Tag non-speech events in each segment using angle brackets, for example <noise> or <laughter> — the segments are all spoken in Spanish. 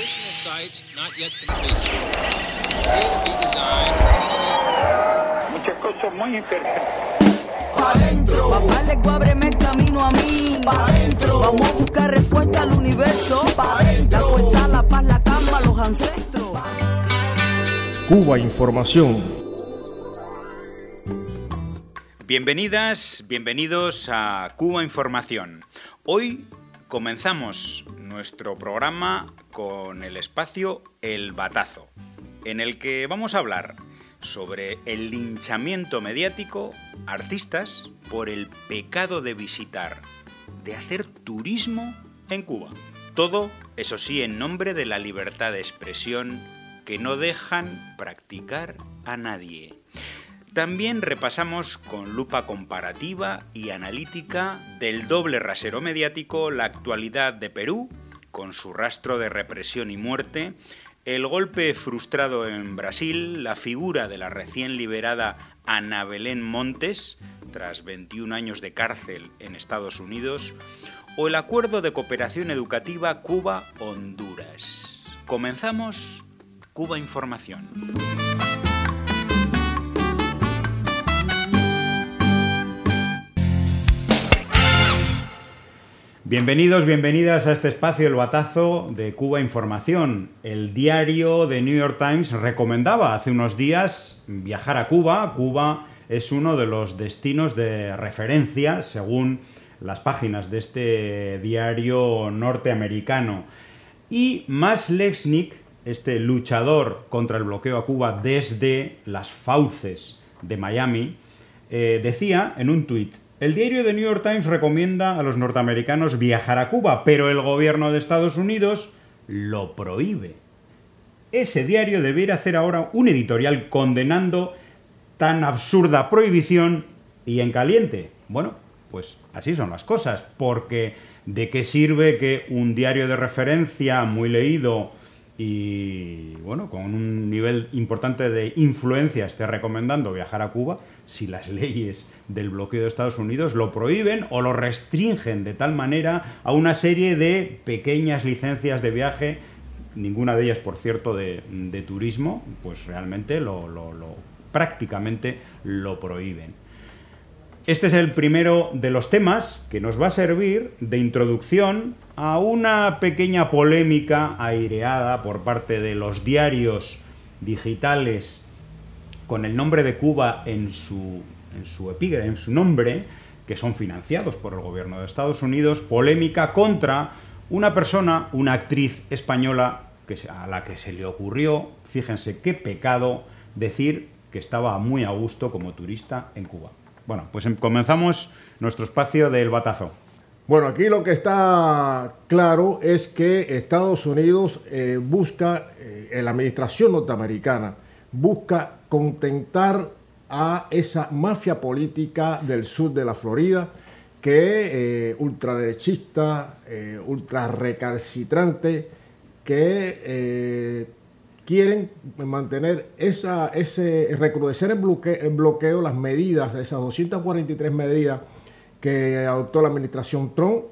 Additional sites not yet completed. Appear to be designed. muchas cosas muy interesantes. Pa' dentro, Papá le ábreme el camino a mí. pa' dentro, Vamos a buscar respuesta al universo. Pa' dentro. La fuerza, la paz, la calma, los ancestros. Cuba Información. Bienvenidas, bienvenidos a Cuba Información. Hoy comenzamos nuestro programa con el espacio El Batazo, en el que vamos a hablar sobre el linchamiento mediático artistas por el pecado de visitar, de hacer turismo en Cuba. Todo, eso sí, en nombre de la libertad de expresión que no dejan practicar a nadie. También repasamos con lupa comparativa y analítica del doble rasero mediático la actualidad de Perú, con su rastro de represión y muerte, el golpe frustrado en Brasil, la figura de la recién liberada Ana Belén Montes, tras 21 años de cárcel en Estados Unidos, o el acuerdo de cooperación educativa Cuba-Honduras. Comenzamos Cuba Información. Bienvenidos, bienvenidas a este espacio El Batazo de Cuba Información. El diario de New York Times recomendaba hace unos días viajar a Cuba. Cuba es uno de los destinos de referencia según las páginas de este diario norteamericano. Y Max Lechnik, este luchador contra el bloqueo a Cuba desde las fauces de Miami, eh, decía en un tuit, el diario The New York Times recomienda a los norteamericanos viajar a Cuba, pero el gobierno de Estados Unidos lo prohíbe. Ese diario debería hacer ahora un editorial condenando tan absurda prohibición y en caliente. Bueno, pues así son las cosas, porque ¿de qué sirve que un diario de referencia muy leído y bueno, con un nivel importante de influencia esté recomendando viajar a Cuba si las <laughs> leyes del bloqueo de Estados Unidos lo prohíben o lo restringen de tal manera a una serie de pequeñas licencias de viaje, ninguna de ellas, por cierto, de, turismo, pues realmente lo- prácticamente lo prohíben. Este es el primero de los temas que nos va a servir de introducción a una pequeña polémica aireada por parte de los diarios digitales con el nombre de Cuba en su, en su epígrafe, en su nombre, que son financiados por el gobierno de Estados Unidos, polémica contra una persona, una actriz española que a la que se le ocurrió, fíjense qué pecado, decir que estaba muy a gusto como turista en Cuba. Bueno, pues em- comenzamos nuestro espacio del batazo. Bueno, aquí lo que está claro es que Estados Unidos eh, busca, eh, la administración norteamericana busca contentar a esa mafia política del sur de la Florida que eh, ultraderechista, eh, ultra recalcitrante, que eh, quieren mantener esa, ese, recrudecer el bloqueo, bloqueo, las medidas, de esas 243 medidas que adoptó la administración Trump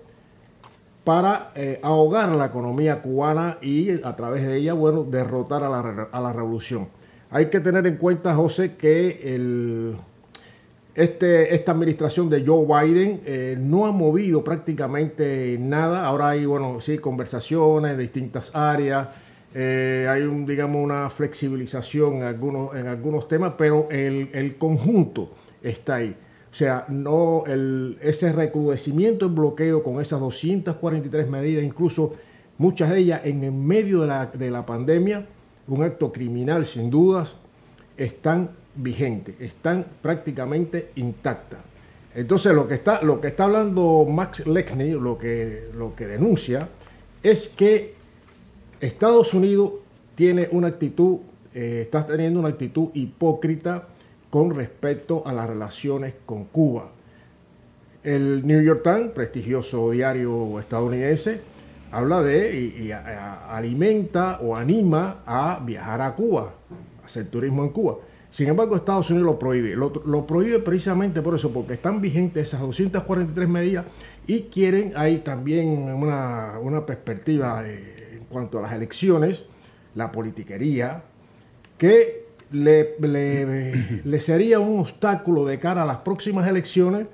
para eh, ahogar la economía cubana y a través de ella, bueno, derrotar a la, a la revolución. Hay que tener en cuenta, José, que este, esta administración de Joe Biden eh, no ha movido prácticamente nada. Ahora hay, bueno, sí, conversaciones de distintas áreas. eh, hay, un, digamos, una flexibilización en algunos, en algunos temas, pero el, el conjunto está ahí. O sea, no ese recrudecimiento en bloqueo con esas 243 medidas, incluso muchas de ellas en el medio de la, de la pandemia, un acto criminal sin dudas, están vigentes, están prácticamente intactas. Entonces lo que está, lo que está hablando Max Lechny, lo que, lo que denuncia, es que Estados Unidos tiene una actitud, eh, está teniendo una actitud hipócrita con respecto a las relaciones con Cuba. El New York Times, prestigioso diario estadounidense, habla de y, alimenta o anima a viajar a Cuba, a hacer turismo en Cuba. Sin embargo, Estados Unidos lo prohíbe. Lo, prohíbe precisamente por eso, porque están vigentes esas 243 medidas y quieren, hay también una, una perspectiva eh, cuanto a las elecciones, la politiquería, que le, le- le sería un obstáculo de cara a las próximas elecciones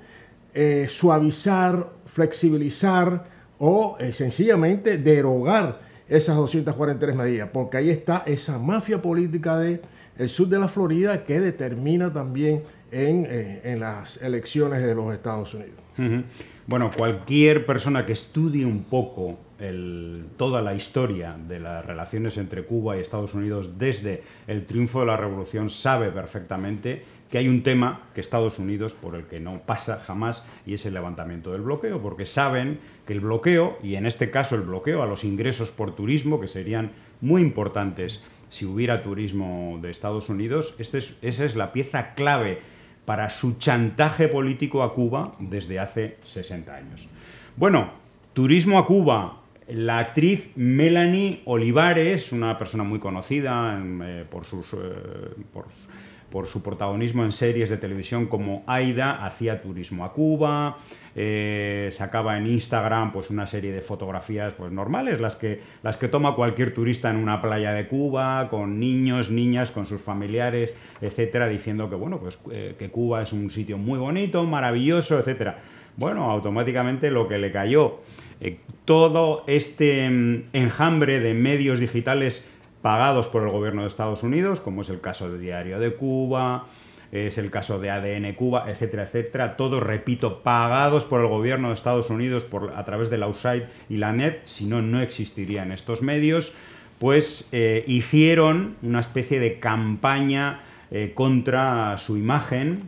eh, suavizar, flexibilizar o eh, sencillamente derogar esas 243 medidas, porque ahí está esa mafia política del el sur de la Florida que determina también en, eh, en las elecciones de los Estados Unidos. Bueno, cualquier persona que estudie un poco toda la historia de las relaciones entre Cuba y Estados Unidos desde el triunfo de la revolución sabe perfectamente que hay un tema que Estados Unidos por el que no pasa jamás y es el levantamiento del bloqueo, porque saben que el bloqueo, y en este caso el bloqueo a los ingresos por turismo, que serían muy importantes si hubiera turismo de Estados Unidos, este es- esa es la pieza clave para su chantaje político a Cuba desde hace 60 años. Bueno, turismo a Cuba. La actriz Melanie Olivares, una persona muy conocida en, eh, por, sus, eh, por, su protagonismo en series de televisión como Aida, hacía turismo a Cuba, eh, sacaba en Instagram pues una serie de fotografías pues normales, las que, las que toma cualquier turista en una playa de Cuba, con niños, niñas, con sus familiares, etcétera, diciendo que bueno, pues que Cuba es un sitio muy bonito, maravilloso, etcétera. Bueno, automáticamente lo que le cayó, eh, todo este mm, enjambre de medios digitales pagados por el gobierno de Estados Unidos, como es el caso de Diario de Cuba, es el caso de ADN Cuba, etcétera, etcétera, todos, repito, pagados por el gobierno de Estados Unidos por, a través de la USAID y la NET, si no, no existirían estos medios, pues eh, hicieron una especie de campaña eh, contra su imagen,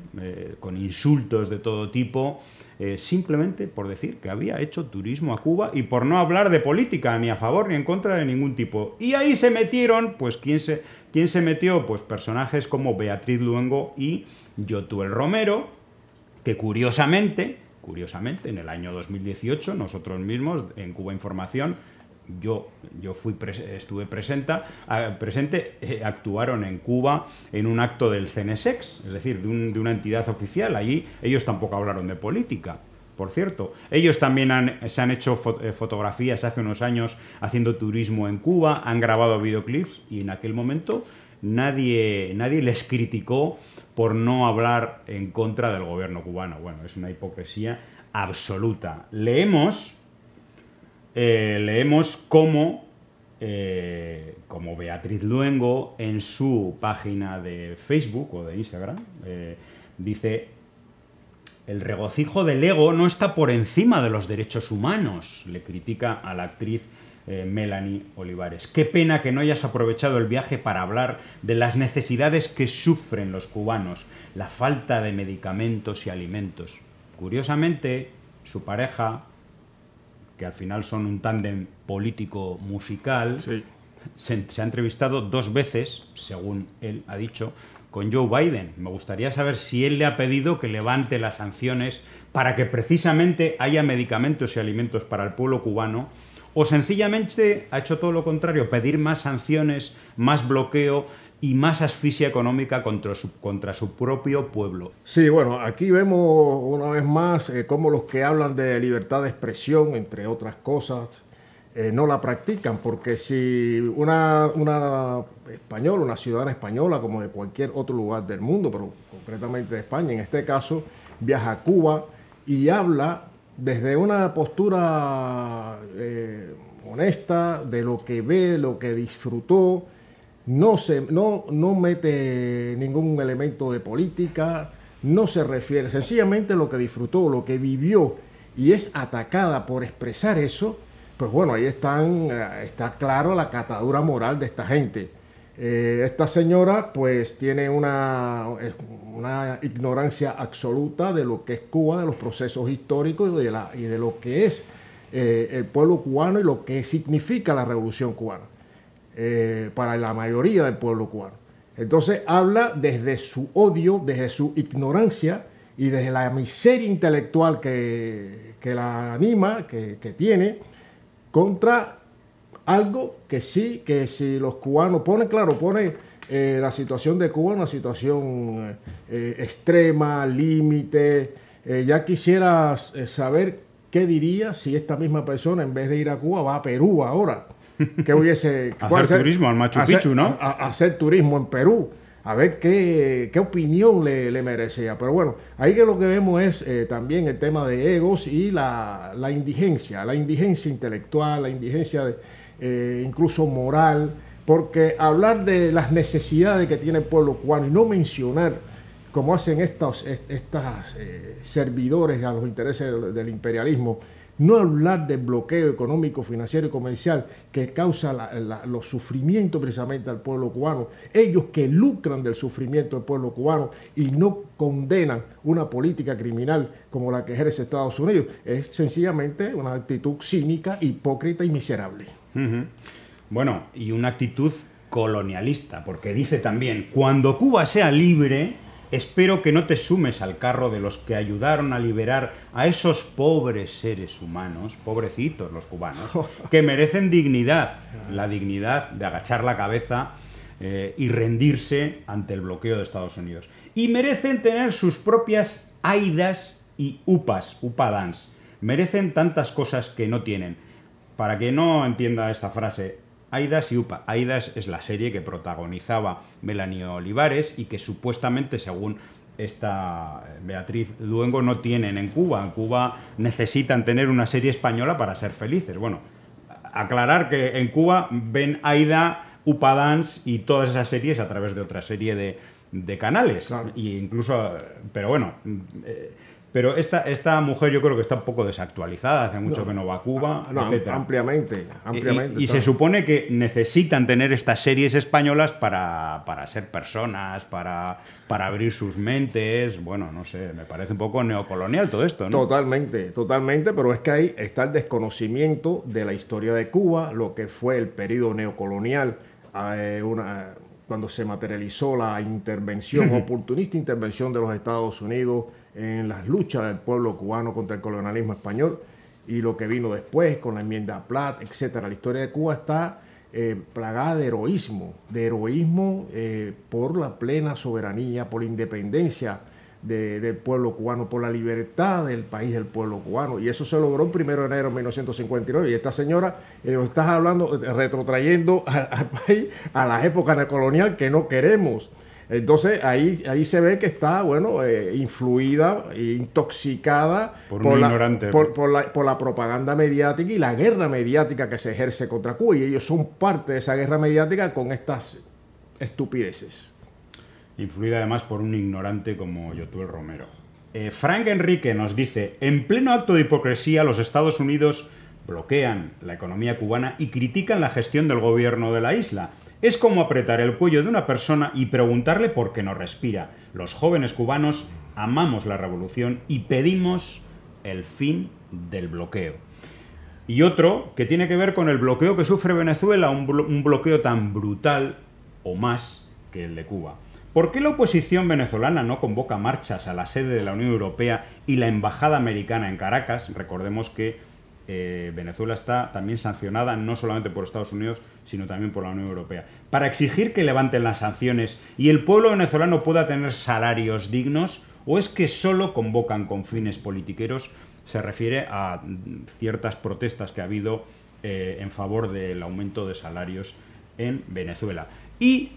con insultos de todo tipo, eh, simplemente por decir que había hecho turismo a Cuba y por no hablar de política, ni a favor ni en contra de ningún tipo. Y ahí se metieron, pues, ¿quién se, quién se metió? Pues personajes como Beatriz Luengo y Yotuel Romero, que curiosamente, curiosamente, en el año 2018, nosotros mismos, en Cuba Información, yo, yo fui estuve presenta- presente, eh, actuaron en Cuba en un acto del CNSEX, es decir, de, un- de una entidad oficial. Allí ellos tampoco hablaron de política, por cierto. Ellos también han- se han hecho eh, fotografías hace unos años haciendo turismo en Cuba, han grabado videoclips y en aquel momento nadie, nadie les criticó por no hablar en contra del gobierno cubano. Bueno, es una hipocresía absoluta. Leemos eh, leemos cómo, eh, como Beatriz Luengo en su página de Facebook o de Instagram eh, dice, el regocijo del ego no está por encima de los derechos humanos, le critica a la actriz Melanie Olivares. Qué pena que no hayas aprovechado el viaje para hablar de las necesidades que sufren los cubanos, la falta de medicamentos y alimentos. Curiosamente, su pareja, que al final son un tándem político-musical, se, se ha entrevistado dos veces, según él ha dicho, con Joe Biden. Me gustaría saber si él le ha pedido que levante las sanciones para que precisamente haya medicamentos y alimentos para el pueblo cubano, o sencillamente ha hecho todo lo contrario, pedir más sanciones, más bloqueo y más asfixia económica contra su, contra su propio pueblo. Sí, bueno, aquí vemos una vez más eh, cómo los que hablan de libertad de expresión, entre otras cosas, eh, no la practican, porque si una, una española, una ciudadana española, como de cualquier otro lugar del mundo, pero concretamente de España, en este caso, viaja a Cuba y habla desde una postura eh, honesta de lo que ve, lo que disfrutó, no, se, no, no mete ningún elemento de política, no se refiere, sencillamente lo que disfrutó, lo que vivió y es atacada por expresar eso, pues bueno, ahí están, eh, está claro la catadura moral de esta gente. Eh, esta señora pues tiene una, una ignorancia absoluta de lo que es Cuba, de los procesos históricos y de, la, y de lo que es eh, el pueblo cubano y lo que significa la revolución cubana eh, para la mayoría del pueblo cubano. Entonces habla desde su odio, desde su ignorancia y desde la miseria intelectual que, que la anima, que, que tiene, contra algo que sí, que si los cubanos pone, claro, pone eh, la situación de Cuba una situación eh, extrema, límite. Eh, ya quisiera saber qué diría si esta misma persona, en vez de ir a Cuba, va a Perú ahora. ¿Qué hubiese... Hacer turismo al Machu hacer- Picchu, ¿no? a- a- hacer turismo en Perú. A ver qué, qué opinión le, le merecía. Pero bueno, ahí que lo que vemos es eh, también el tema de egos y la, la indigencia, la indigencia intelectual, la indigencia de, eh, incluso moral, porque hablar de las necesidades que tiene el pueblo cubano y no mencionar como hacen estos est- estas, eh, servidores a los intereses del, del imperialismo, no hablar del bloqueo económico, financiero y comercial que causa los sufrimientos precisamente al pueblo cubano, ellos que lucran del sufrimiento del pueblo cubano y no condenan una política criminal como la que ejerce Estados Unidos, es sencillamente una actitud cínica, hipócrita y miserable. Bueno, y una actitud colonialista, porque dice también, cuando Cuba sea libre, espero que no te sumes al carro de los que ayudaron a liberar a esos pobres seres humanos, pobrecitos los cubanos, <laughs> que merecen dignidad, la dignidad de agachar la cabeza eh, y rendirse ante el bloqueo de Estados Unidos. Y merecen tener sus propias aidas y upas, upadans. Merecen tantas cosas que no tienen. Para que no entienda esta frase, Aidas y Upa. Aidas es la serie que protagonizaba Melanie Olivares y que supuestamente, según esta Beatriz Luengo, no tienen en Cuba. En Cuba necesitan tener una serie española para ser felices. Bueno, aclarar que en Cuba ven Aida, Upa Dance y todas esas series a través de otra serie de, de canales. Claro. Y incluso, pero bueno, eh, pero esta, esta mujer yo creo que está un poco desactualizada, hace mucho que no va a Cuba, No, etcétera. ampliamente, ampliamente. Y, y se supone que necesitan tener estas series españolas para, para ser personas, para, para abrir sus mentes. Bueno, no sé, me parece un poco neocolonial todo esto, ¿no? Totalmente, totalmente, pero es que ahí está el desconocimiento de la historia de Cuba, lo que fue el periodo neocolonial, eh, una- cuando se materializó la intervención, <clears throat> oportunista intervención de los Estados Unidos en las luchas del pueblo cubano contra el colonialismo español y lo que vino después con la enmienda Platt, etcétera. La historia de Cuba está eh, plagada de heroísmo, de heroísmo eh, por la plena soberanía, por la independencia de- del pueblo cubano, por la libertad del país del pueblo cubano. Y eso se logró el 1 de enero de 1959. Y esta señora, eh, nos estás hablando, retrotrayendo al, al país a la época neocolonial que no queremos. Entonces ahí, ahí se ve que está, bueno, eh, influida, intoxicada Por un la, ignorante. por- por la, por la propaganda mediática y la guerra mediática que se ejerce contra Cuba. Y ellos son parte de esa guerra mediática con estas estupideces. influida además por un ignorante como Yotuel Romero. Eh, Frank Enrique nos dice, en pleno acto de hipocresía los Estados Unidos bloquean la economía cubana y critican la gestión del gobierno de la isla. Es como apretar el cuello de una persona y preguntarle por qué no respira. Los jóvenes cubanos amamos la revolución y pedimos el fin del bloqueo. Y otro que tiene que ver con el bloqueo que sufre Venezuela, un, blo- un bloqueo tan brutal o más que el de Cuba. ¿Por qué la oposición venezolana no convoca marchas a la sede de la Unión Europea y la Embajada Americana en Caracas? Recordemos que eh, Venezuela está también sancionada no solamente por Estados Unidos, sino también por la Unión Europea. Para exigir que levanten las sanciones y el pueblo venezolano pueda tener salarios dignos, o es que solo convocan con fines politiqueros se refiere a ciertas protestas que ha habido eh, en favor del aumento de salarios en Venezuela. Y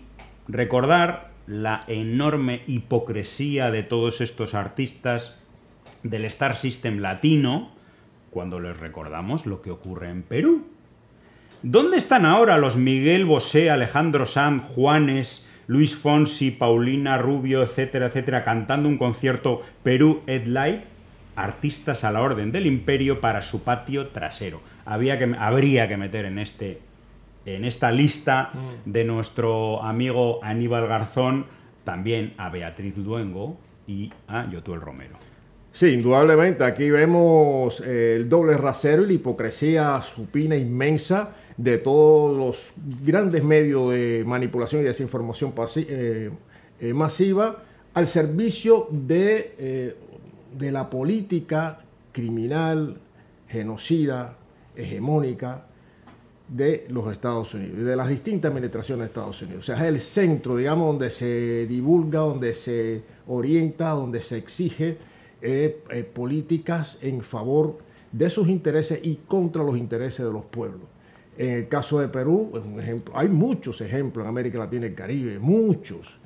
recordar la enorme hipocresía de todos estos artistas del Star System latino cuando les recordamos lo que ocurre en Perú. ¿Dónde están ahora los Miguel Bosé, Alejandro Sanz, Juanes, Luis Fonsi, Paulina Rubio, etcétera, etcétera, cantando un concierto Perú Ed Live? Artistas a la orden del imperio para su patio trasero. Había que, habría que meter en, este, en esta lista de nuestro amigo Aníbal Garzón también a Beatriz Luengo y a Yotuel Romero. Sí, indudablemente. Aquí vemos eh, el doble rasero y la hipocresía supina inmensa de todos los grandes medios de manipulación y desinformación eh, eh, masiva al servicio de, eh, de la política criminal, genocida, hegemónica de los Estados Unidos, y de las distintas administraciones de Estados Unidos. O sea, es el centro, digamos, donde se divulga, donde se orienta, donde se exige eh, eh, políticas en favor de sus intereses y contra los intereses de los pueblos. En el caso de Perú, es un ejemplo, hay muchos ejemplos en América Latina y el Caribe, muchos.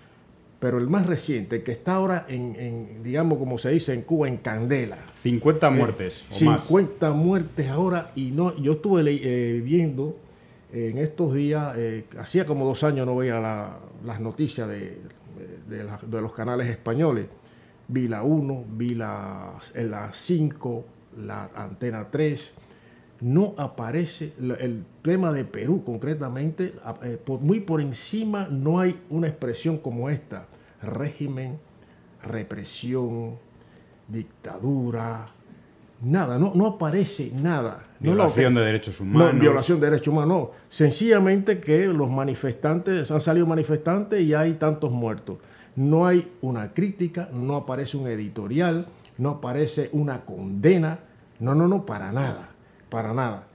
Pero el más reciente, que está ahora en, en, digamos, como se dice en Cuba, en candela. 50 muertes Eh, o más. 50 muertes ahora y no, yo estuve eh, viendo eh, en estos días, eh, hacía como dos años no veía la- las noticias de, de la- de los canales españoles. Vi la 1, vi la, en la 5, la antena 3. No aparece el tema de Perú concretamente, eh, muy por encima no hay una expresión como esta, régimen, represión, dictadura, nada, no, no aparece nada. No Violación que- de derechos no, humanos. violación de derechos humanos, no. Sencillamente que los manifestantes, han salido manifestantes y hay tantos muertos. No hay una crítica, no aparece un editorial, no aparece una condena. No, no, no, para nada, para nada.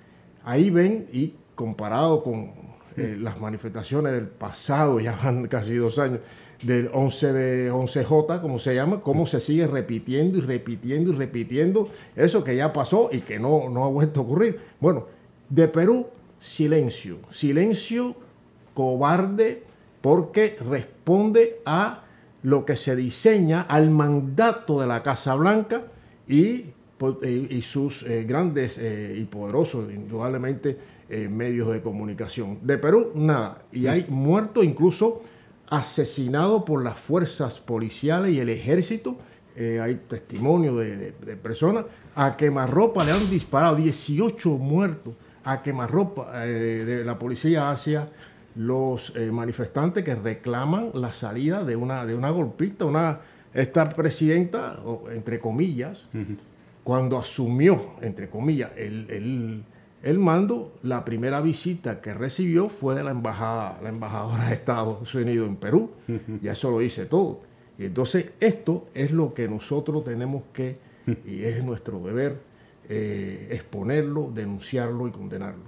Ahí ven y comparado con eh, las manifestaciones del pasado, ya van <laughs> casi dos años, del 11 de 11J, como se llama, cómo se sigue repitiendo y repitiendo y repitiendo eso que ya pasó y que no, no ha vuelto a ocurrir. Bueno, de Perú, silencio, silencio cobarde porque responde a lo que se diseña, al mandato de la Casa Blanca y, y sus eh, grandes eh, y poderosos, indudablemente, eh, medios de comunicación. De Perú, nada. Y hay muertos incluso asesinados por las fuerzas policiales y el ejército. Hay testimonio de, personas. A quemarropa le han disparado 18 muertos a quemarropa de la policía hacia los eh, manifestantes que reclaman la salida de una, de una golpista, una, esta presidenta, entre comillas, cuando asumió, entre comillas, el, el- el mando, la primera visita que recibió fue de la embajada, la embajadora de Estados Unidos en Perú. Y eso lo dice todo. Y entonces esto es lo que nosotros tenemos que, y es nuestro deber, eh, exponerlo, denunciarlo y condenarlo.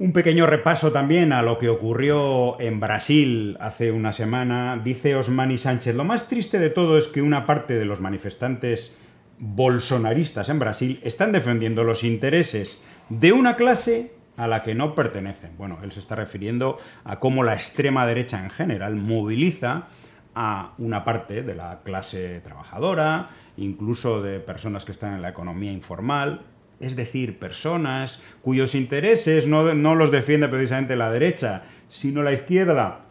Un pequeño repaso también a lo que ocurrió en Brasil hace una semana. Dice Osmani Sánchez, lo más triste de todo es que una parte de los manifestantes bolsonaristas en Brasil están defendiendo los intereses de una clase a la que no pertenecen. Bueno, él se está refiriendo a cómo la extrema derecha en general moviliza a una parte de la clase trabajadora, incluso de personas que están en la economía informal, es decir, personas cuyos intereses no, no los defiende precisamente la derecha, sino la izquierda,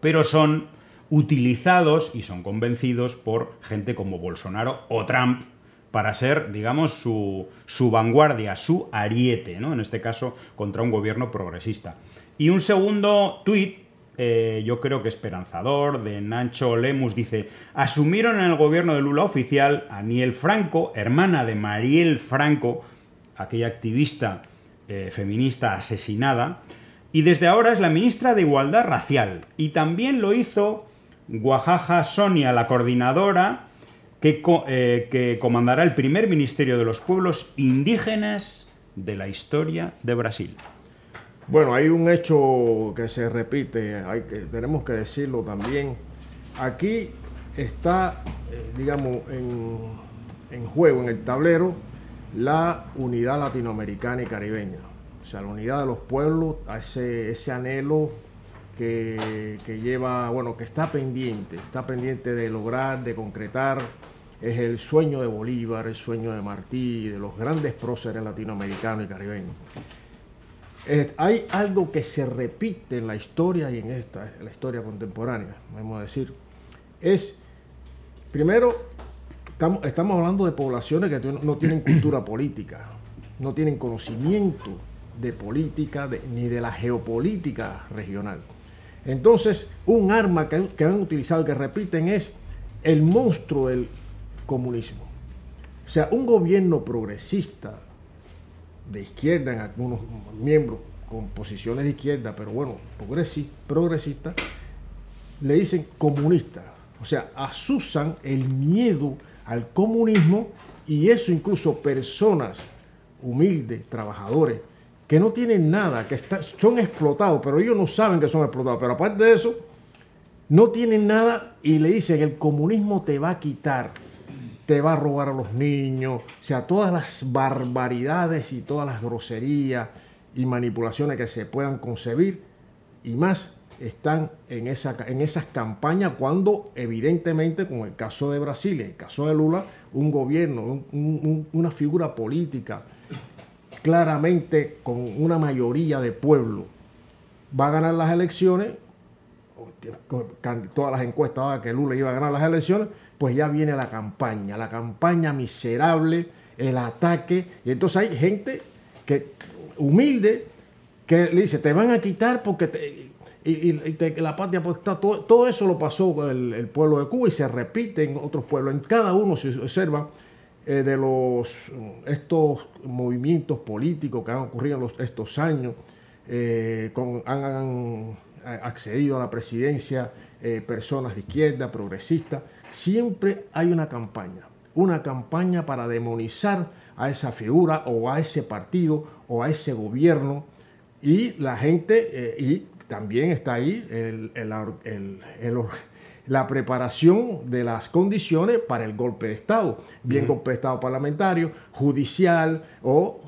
pero son utilizados y son convencidos por gente como Bolsonaro o Trump para ser, digamos, su, su vanguardia, su ariete, ¿no? En este caso, contra un gobierno progresista. Y un segundo tuit, eh, yo creo que esperanzador, de Nacho Lemus, dice, asumieron en el gobierno de Lula oficial a Niel Franco, hermana de Mariel Franco, aquella activista eh, feminista asesinada, y desde ahora es la ministra de Igualdad Racial. Y también lo hizo Guajaja Sonia, la coordinadora que, eh, que comandará el primer ministerio de los pueblos indígenas de la historia de Brasil. Bueno, hay un hecho que se repite, hay que, tenemos que decirlo también. Aquí está, eh, digamos, en, en juego, en el tablero, la unidad latinoamericana y caribeña. O sea, la unidad de los pueblos, a ese, ese anhelo que, que lleva, bueno, que está pendiente, está pendiente de lograr, de concretar. Es el sueño de Bolívar, el sueño de Martí, de los grandes próceres latinoamericanos y caribeños. Hay algo que se repite en la historia y en esta, en la historia contemporánea, vamos a decir. Es, primero, estamos, estamos hablando de poblaciones que no tienen cultura <clears throat> política, no tienen conocimiento de política de- ni de la geopolítica regional. Entonces, un arma que, que han utilizado que repiten es el monstruo del comunismo. O sea, un gobierno progresista, de izquierda en algunos miembros con posiciones de izquierda, pero bueno, progresi- progresista, le dicen comunista. O sea, asusan el miedo al comunismo y eso incluso personas humildes, trabajadores, que no tienen nada, que son explotados, pero ellos no saben que son explotados. Pero aparte de eso, no tienen nada y le dicen el comunismo te va a quitar, te va a robar a los niños, o sea, todas las barbaridades y todas las groserías y manipulaciones que se puedan concebir y más están en, esa, en esas campañas cuando evidentemente, como el caso de Brasil y el caso de Lula, un gobierno, un- un- una figura política claramente con una mayoría de pueblo va a ganar las elecciones, todas las encuestas daban que Lula iba a ganar las elecciones, pues ya viene la campaña, la campaña miserable, el ataque, y entonces hay gente que humilde que le dice, te van a quitar porque te- y, la patria pues, está todo, todo eso lo pasó el, el pueblo de Cuba y se repite en otros pueblos. En cada uno se observa eh, de los estos movimientos políticos que han ocurrido en estos años, eh, han, han accedido a la presidencia eh, personas de izquierda, progresistas, siempre hay una campaña, una campaña para demonizar a esa figura o a ese partido o a ese gobierno y la gente, eh, y también está ahí el- el- el- el- la preparación de las condiciones para el golpe de Estado, bien golpe de Estado parlamentario, judicial o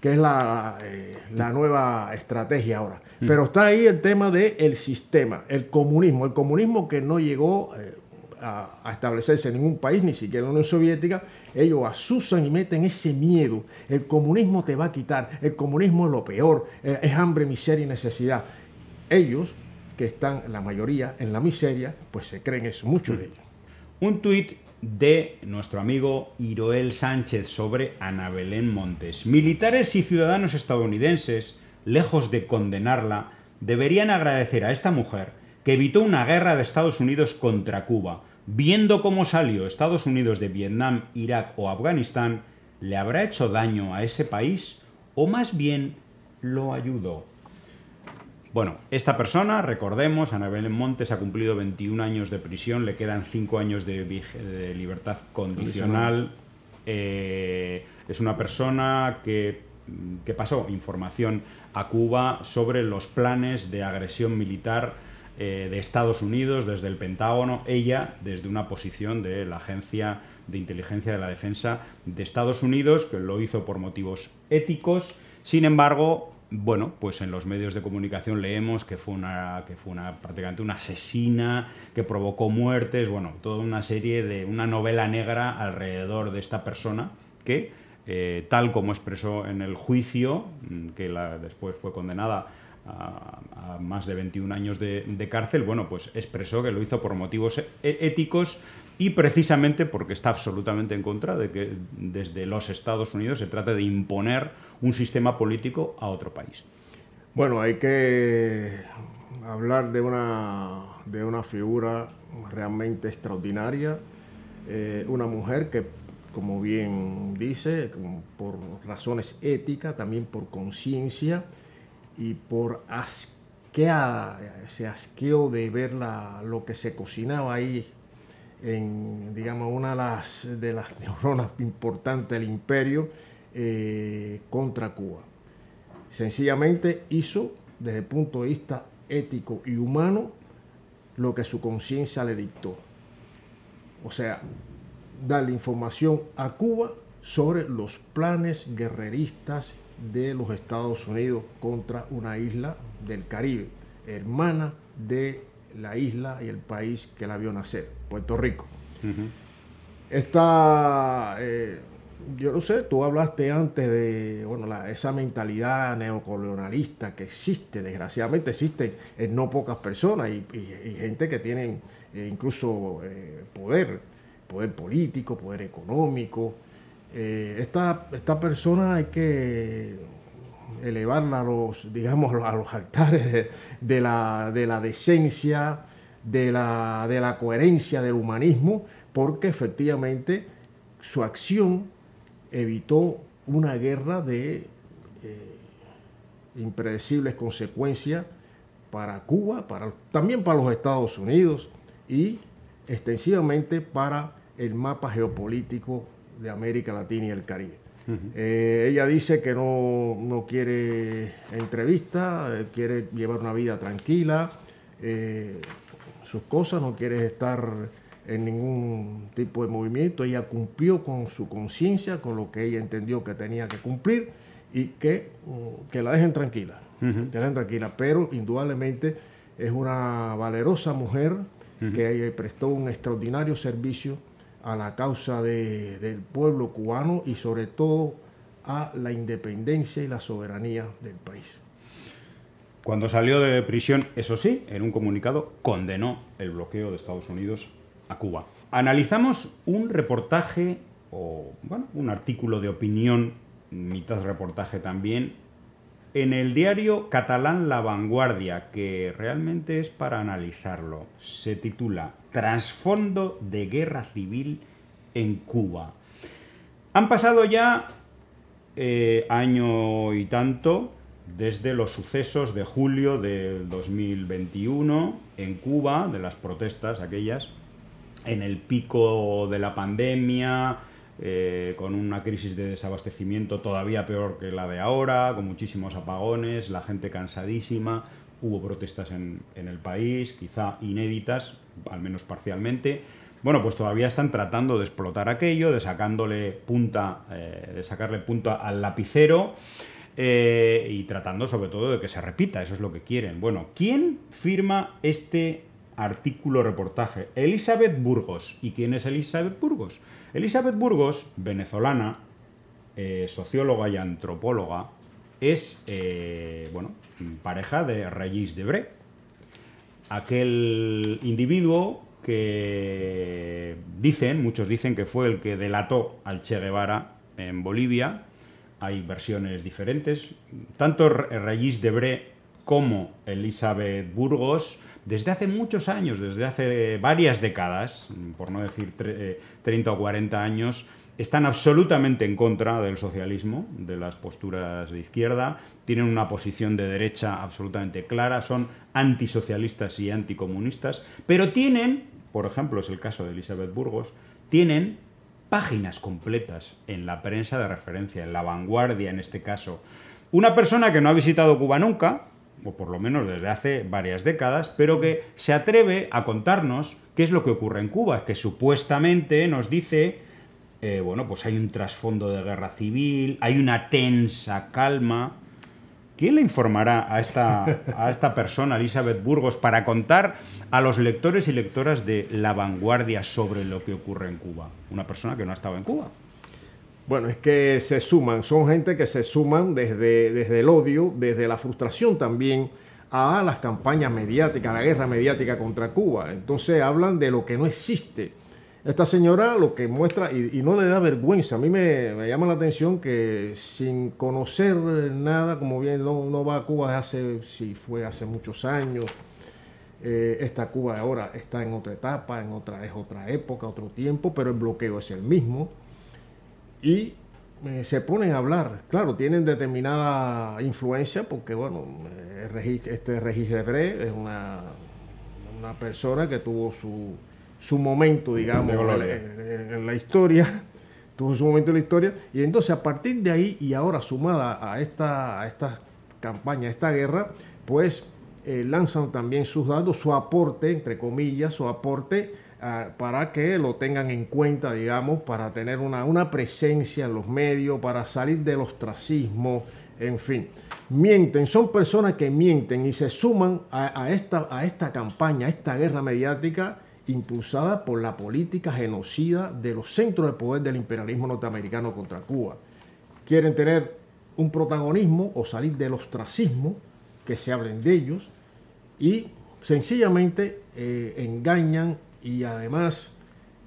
que es la, eh, la nueva estrategia ahora. Pero está ahí el tema del sistema, el comunismo, el comunismo que no llegó eh, a, a establecerse en ningún país, ni siquiera en la Unión Soviética, ellos asusan y meten ese miedo. El comunismo te va a quitar, el comunismo es lo peor, eh, es hambre, miseria y necesidad. Ellos, que están la mayoría en la miseria, pues se creen eso, muchos de ellos. Un tuit de nuestro amigo Iroel Sánchez sobre Ana Belén Montes. Militares y ciudadanos estadounidenses, lejos de condenarla, deberían agradecer a esta mujer que evitó una guerra de Estados Unidos contra Cuba. Viendo cómo salió Estados Unidos de Vietnam, Irak o Afganistán, ¿le habrá hecho daño a ese país o más bien lo ayudó? Bueno, esta persona, recordemos, Ana Belén Montes ha cumplido 21 años de prisión, le quedan 5 años de, libertad condicional. Eh, es una persona que, que pasó información a Cuba sobre los planes de agresión militar eh, de Estados Unidos desde el Pentágono, ella desde una posición de la Agencia de Inteligencia de la Defensa de Estados Unidos, que lo hizo por motivos éticos. Sin embargo, bueno, pues en los medios de comunicación leemos que fue una, que fue una prácticamente una asesina, que provocó muertes, bueno, toda una serie de una novela negra alrededor de esta persona que, eh, tal como expresó en el juicio, mm, que la- después fue condenada a, más de 21 años de, de cárcel, bueno, pues expresó que lo hizo por motivos e- éticos y precisamente porque está absolutamente en contra de que desde los Estados Unidos se trate de imponer un sistema político a otro país. Bueno, hay que hablar de una, de una figura realmente extraordinaria, eh, una mujer que, como bien dice, por razones éticas, también por conciencia y por asqueada, ese asqueo de ver la- lo que se cocinaba ahí en, digamos, una de las, neuronas importantes del imperio eh, contra Cuba. Sencillamente hizo, desde el punto de vista ético y humano, lo que su conciencia le dictó. O sea, darle información a Cuba sobre los planes guerreristas de los Estados Unidos contra una isla del Caribe, hermana de la isla y el país que la vio nacer, Puerto Rico. Esta, eh, yo no sé, tú hablaste antes de bueno, la- esa mentalidad neocolonialista que existe, desgraciadamente existe en no pocas personas y, y- y gente que tienen eh, incluso eh, poder, poder político, poder económico. Esta, esta persona hay que elevarla a los, digamos, a los altares de, de la, de la decencia, de la, de la coherencia del humanismo, porque efectivamente su acción evitó una guerra de eh, impredecibles consecuencias para Cuba, para, también para los Estados Unidos y extensivamente para el mapa geopolítico de América Latina y el Caribe. Eh, ella dice que no, no quiere entrevista, eh, quiere llevar una vida tranquila, eh, sus cosas, no quiere estar en ningún tipo de movimiento. Ella cumplió con su conciencia, con lo que ella entendió que tenía que cumplir y que, mm, que la dejen tranquila, que la dejen tranquila, pero indudablemente es una valerosa mujer que prestó un extraordinario servicio a la causa de- del pueblo cubano y sobre todo a la independencia y la soberanía del país. Cuando salió de prisión, eso sí, en un comunicado condenó el bloqueo de Estados Unidos a Cuba. Analizamos un reportaje o bueno, un artículo de opinión, mitad reportaje también, en el diario catalán La Vanguardia, que realmente es para analizarlo. Se titula Trasfondo de guerra civil en Cuba. Han pasado ya eh, año y tanto desde los sucesos de julio del 2021 en Cuba, de las protestas aquellas, en el pico de la pandemia, eh, con una crisis de desabastecimiento todavía peor que la de ahora, con muchísimos apagones, la gente cansadísima, hubo protestas en, el país, quizá inéditas, al menos parcialmente. Bueno, pues todavía están tratando de explotar aquello, de sacándole punta, eh, de sacarle punta al lapicero eh, y tratando sobre todo de que se repita, eso es lo que quieren. Bueno, ¿quién firma este artículo reportaje? Elizabeth Burgos. ¿Y quién es Elizabeth Burgos? Elizabeth Burgos, venezolana, eh, socióloga y antropóloga, es eh, bueno, pareja de Regis Debré, aquel individuo que dicen, muchos dicen que fue el que delató al Che Guevara en Bolivia. Hay versiones diferentes. Tanto Regis Debré como Elizabeth Burgos, desde hace muchos años, desde hace varias décadas, por no decir tre- eh, 30 o 40 años, están absolutamente en contra del socialismo, de las posturas de izquierda, tienen una posición de derecha absolutamente clara, son antisocialistas y anticomunistas, pero tienen, por ejemplo, es el caso de Elizabeth Burgos, tienen páginas completas en la prensa de referencia, en la vanguardia en este caso. Una persona que no ha visitado Cuba nunca, o por lo menos desde hace varias décadas, pero que se atreve a contarnos qué es lo que ocurre en Cuba, que supuestamente nos dice, eh, bueno, pues hay un trasfondo de guerra civil, hay una tensa calma. ¿Quién le informará a esta, a esta persona, Elizabeth Burgos, para contar a los lectores y lectoras de La Vanguardia sobre lo que ocurre en Cuba? Una persona que no ha estado en Cuba. Bueno, es que se suman, son gente que se suman desde, desde el odio, desde la frustración también a las campañas mediáticas, a la guerra mediática contra Cuba. Entonces hablan de lo que no existe. Esta señora lo que muestra, y, no le da vergüenza, a mí me, llama la atención que sin conocer nada, como bien no, va a Cuba hace, si fue hace muchos años, eh, esta Cuba de ahora está en otra etapa, en otra, es otra época, otro tiempo, pero el bloqueo es el mismo y eh, se ponen a hablar. Claro, tienen determinada influencia porque, bueno, eh, este Regis Debré es una, una persona que tuvo su, su momento, digamos, en, la historia, tuvo su momento en la historia, y entonces a partir de ahí y ahora sumada a esta, a esta campaña, a esta guerra, pues eh, lanzan también sus datos, su aporte, entre comillas, su aporte ah, para que lo tengan en cuenta, digamos, para tener una, una presencia en los medios, para salir del ostracismo, en fin. Mienten, son personas que mienten y se suman a, a esta, a esta campaña, a esta guerra mediática impulsada por la política genocida de los centros de poder del imperialismo norteamericano contra Cuba. Quieren tener un protagonismo o salir del ostracismo, que se hablen de ellos, y sencillamente eh, engañan y además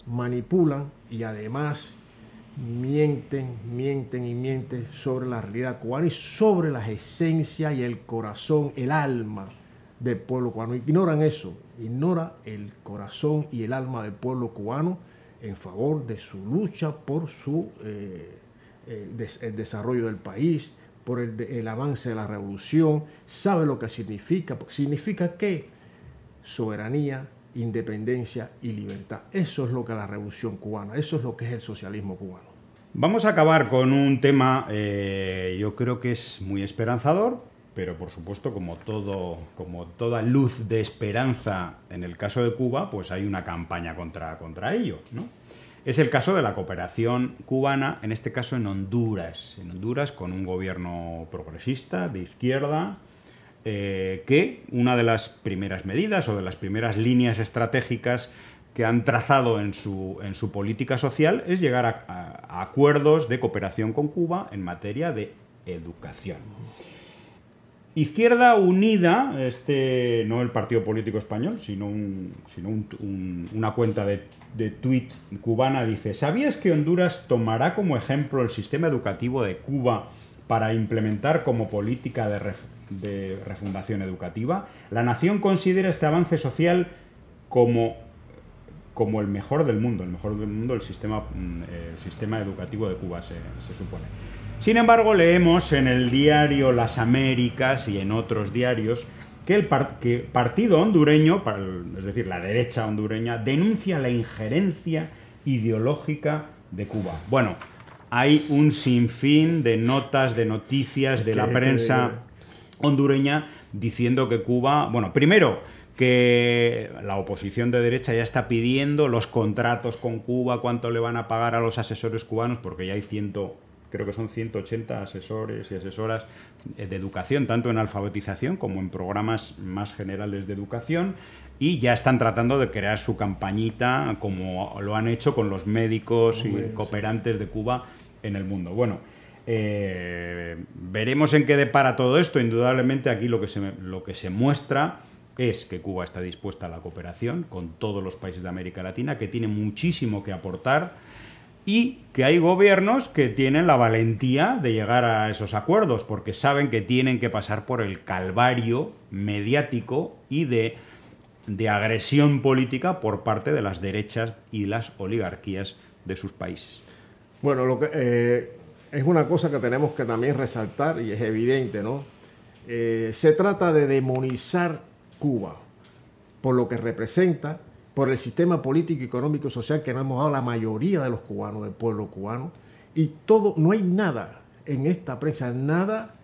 manipulan y además mienten, mienten y mienten sobre la realidad cubana y sobre las esencias y el corazón, el alma del pueblo cubano. Ignoran eso, ignora el corazón y el alma del pueblo cubano en favor de su lucha por su eh, el desarrollo del país, por el, avance de la revolución, sabe lo que significa, significa que soberanía, independencia y libertad. Eso es lo que es la revolución cubana, eso es lo que es el socialismo cubano. Vamos a acabar con un tema, eh, yo creo que es muy esperanzador, pero por supuesto, como, toda luz de esperanza en el caso de Cuba, pues hay una campaña contra, contra ello. ¿no? Es el caso de la cooperación cubana, en este caso en Honduras. En Honduras con un gobierno progresista, de izquierda, eh, que una de las primeras medidas o de las primeras líneas estratégicas que han trazado en su, en su política social es llegar a acuerdos de cooperación con Cuba en materia de educación. Izquierda Unida, este, no el partido político español, sino, un- sino un- un- una cuenta de, de tuit cubana, dice, ¿sabías que Honduras tomará como ejemplo el sistema educativo de Cuba para implementar como política de, ref- de refundación educativa? La nación considera este avance social como como el mejor del mundo, el mejor del mundo, el sistema, mm, el sistema educativo de Cuba, se supone. Sin embargo, leemos en el diario Las Américas y en otros diarios que el par- que partido hondureño, es decir, la derecha hondureña, denuncia la injerencia ideológica de Cuba. Bueno, hay un sinfín de notas, de noticias de la prensa hondureña diciendo que Cuba, bueno, primero que la oposición de derecha ya está pidiendo los contratos con Cuba, cuánto le van a pagar a los asesores cubanos, porque ya hay ciento, creo que son 180 asesores y asesoras eh, de educación, tanto en alfabetización como en programas más generales de educación, y ya están tratando de crear su campañita, como lo han hecho con los médicos y cooperantes de Cuba en el mundo. Bueno, eh, veremos en qué depara todo esto. Indudablemente aquí lo que, se, lo que se muestra es que Cuba está dispuesta a la cooperación con todos los países de América Latina, que tiene muchísimo que aportar y que hay gobiernos que tienen la valentía de llegar a esos acuerdos porque saben que tienen que pasar por el calvario mediático y de, de agresión política por parte de las derechas y las oligarquías de sus países. Bueno, lo que, eh, es una cosa que tenemos que también resaltar y es evidente, ¿no? Eh, se trata de demonizar Cuba por lo que representa, por el sistema político, económico y social que nos hemos dado la mayoría de los cubanos, del pueblo cubano, y todo, no hay nada en esta prensa, nada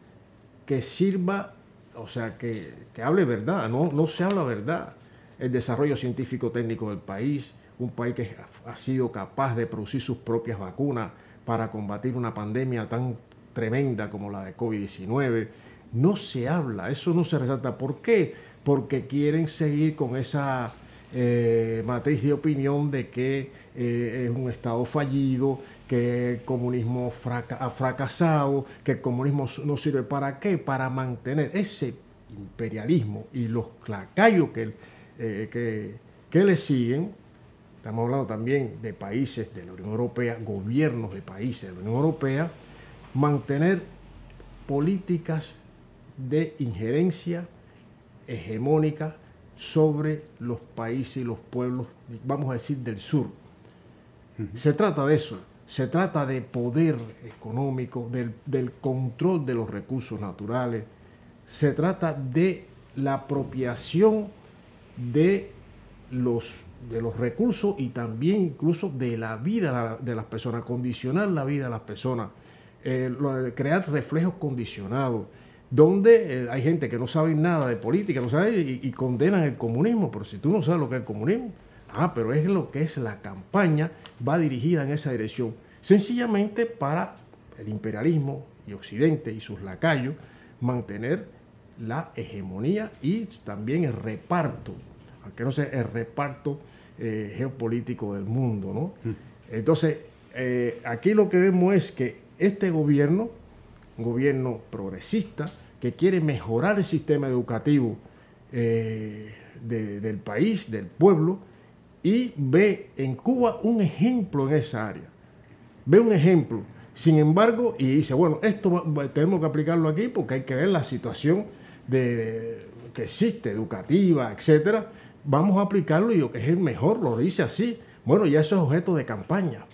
que sirva, o sea, que, que hable verdad, no, no se habla verdad. El desarrollo científico técnico del país, un país que ha sido capaz de producir sus propias vacunas para combatir una pandemia tan tremenda como la de COVID-19, no se habla, eso no se resalta. ¿Por qué? Porque quieren seguir con esa eh, matriz de opinión de que eh, es un Estado fallido, que el comunismo ha fracasado, que el comunismo no sirve para qué, para mantener ese imperialismo y los lacayos eh, que le siguen. Estamos hablando también de países de la Unión Europea, gobiernos de países de la Unión Europea, mantener políticas de injerencia hegemónica sobre los países y los pueblos, vamos a decir, del sur. Se trata de eso, se trata de poder económico, del, del control de los recursos naturales, se trata de la apropiación de los, de los recursos y también incluso de la vida de las personas, condicionar la vida de las personas, eh, crear reflejos condicionados, donde eh, hay gente que no sabe nada de política, no sabe y, y condenan el comunismo, pero si tú no sabes lo que es el comunismo, ah, pero es lo que es la campaña, va dirigida en esa dirección, sencillamente para el imperialismo y Occidente y sus lacayos mantener la hegemonía y también el reparto, aunque no sea el reparto eh, geopolítico del mundo, ¿no? Entonces, eh, aquí lo que vemos es que este gobierno, un gobierno progresista, que quiere mejorar el sistema educativo eh, de- del país, del pueblo, y ve en Cuba un ejemplo en esa área. Ve un ejemplo. Sin embargo, y dice, bueno, esto tenemos que aplicarlo aquí porque hay que ver la situación de, de- que existe, educativa, etcétera. Vamos a aplicarlo y lo que es el mejor, lo dice así. Bueno, ya eso es objeto de campaña,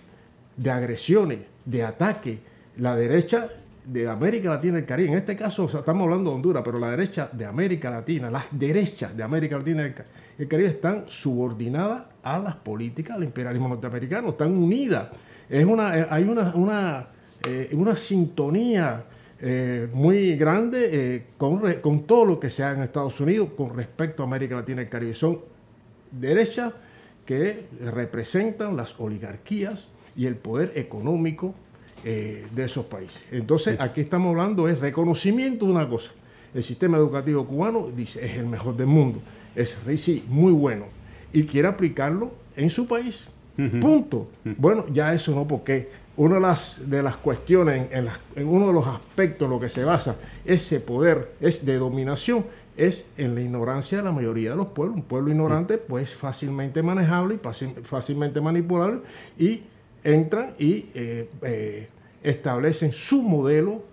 de agresiones, de ataque. La derecha de América Latina y el Caribe, en este caso estamos hablando de Honduras, pero la derecha de América Latina, las derechas de América Latina y el Ca- el Caribe están subordinadas a las políticas del imperialismo norteamericano, están unidas. Es una, eh, hay una, una, eh, una sintonía eh, muy grande con, con todo lo que se haga en Estados Unidos con respecto a América Latina y el Caribe. Son derechas que representan las oligarquías y el poder económico eh, de esos países. Entonces, aquí estamos hablando es reconocimiento de una cosa. El sistema educativo cubano dice es el mejor del mundo, es sí, muy bueno y quiere aplicarlo en su país. Punto. Bueno, ya eso no, porque una de las, de las cuestiones, en, en, uno de los aspectos en lo que se basa ese poder es de dominación, es en la ignorancia de la mayoría de los pueblos. Un pueblo ignorante, pues fácilmente manejable y fácilmente manipulable, y entran y eh, eh, establecen su modelo,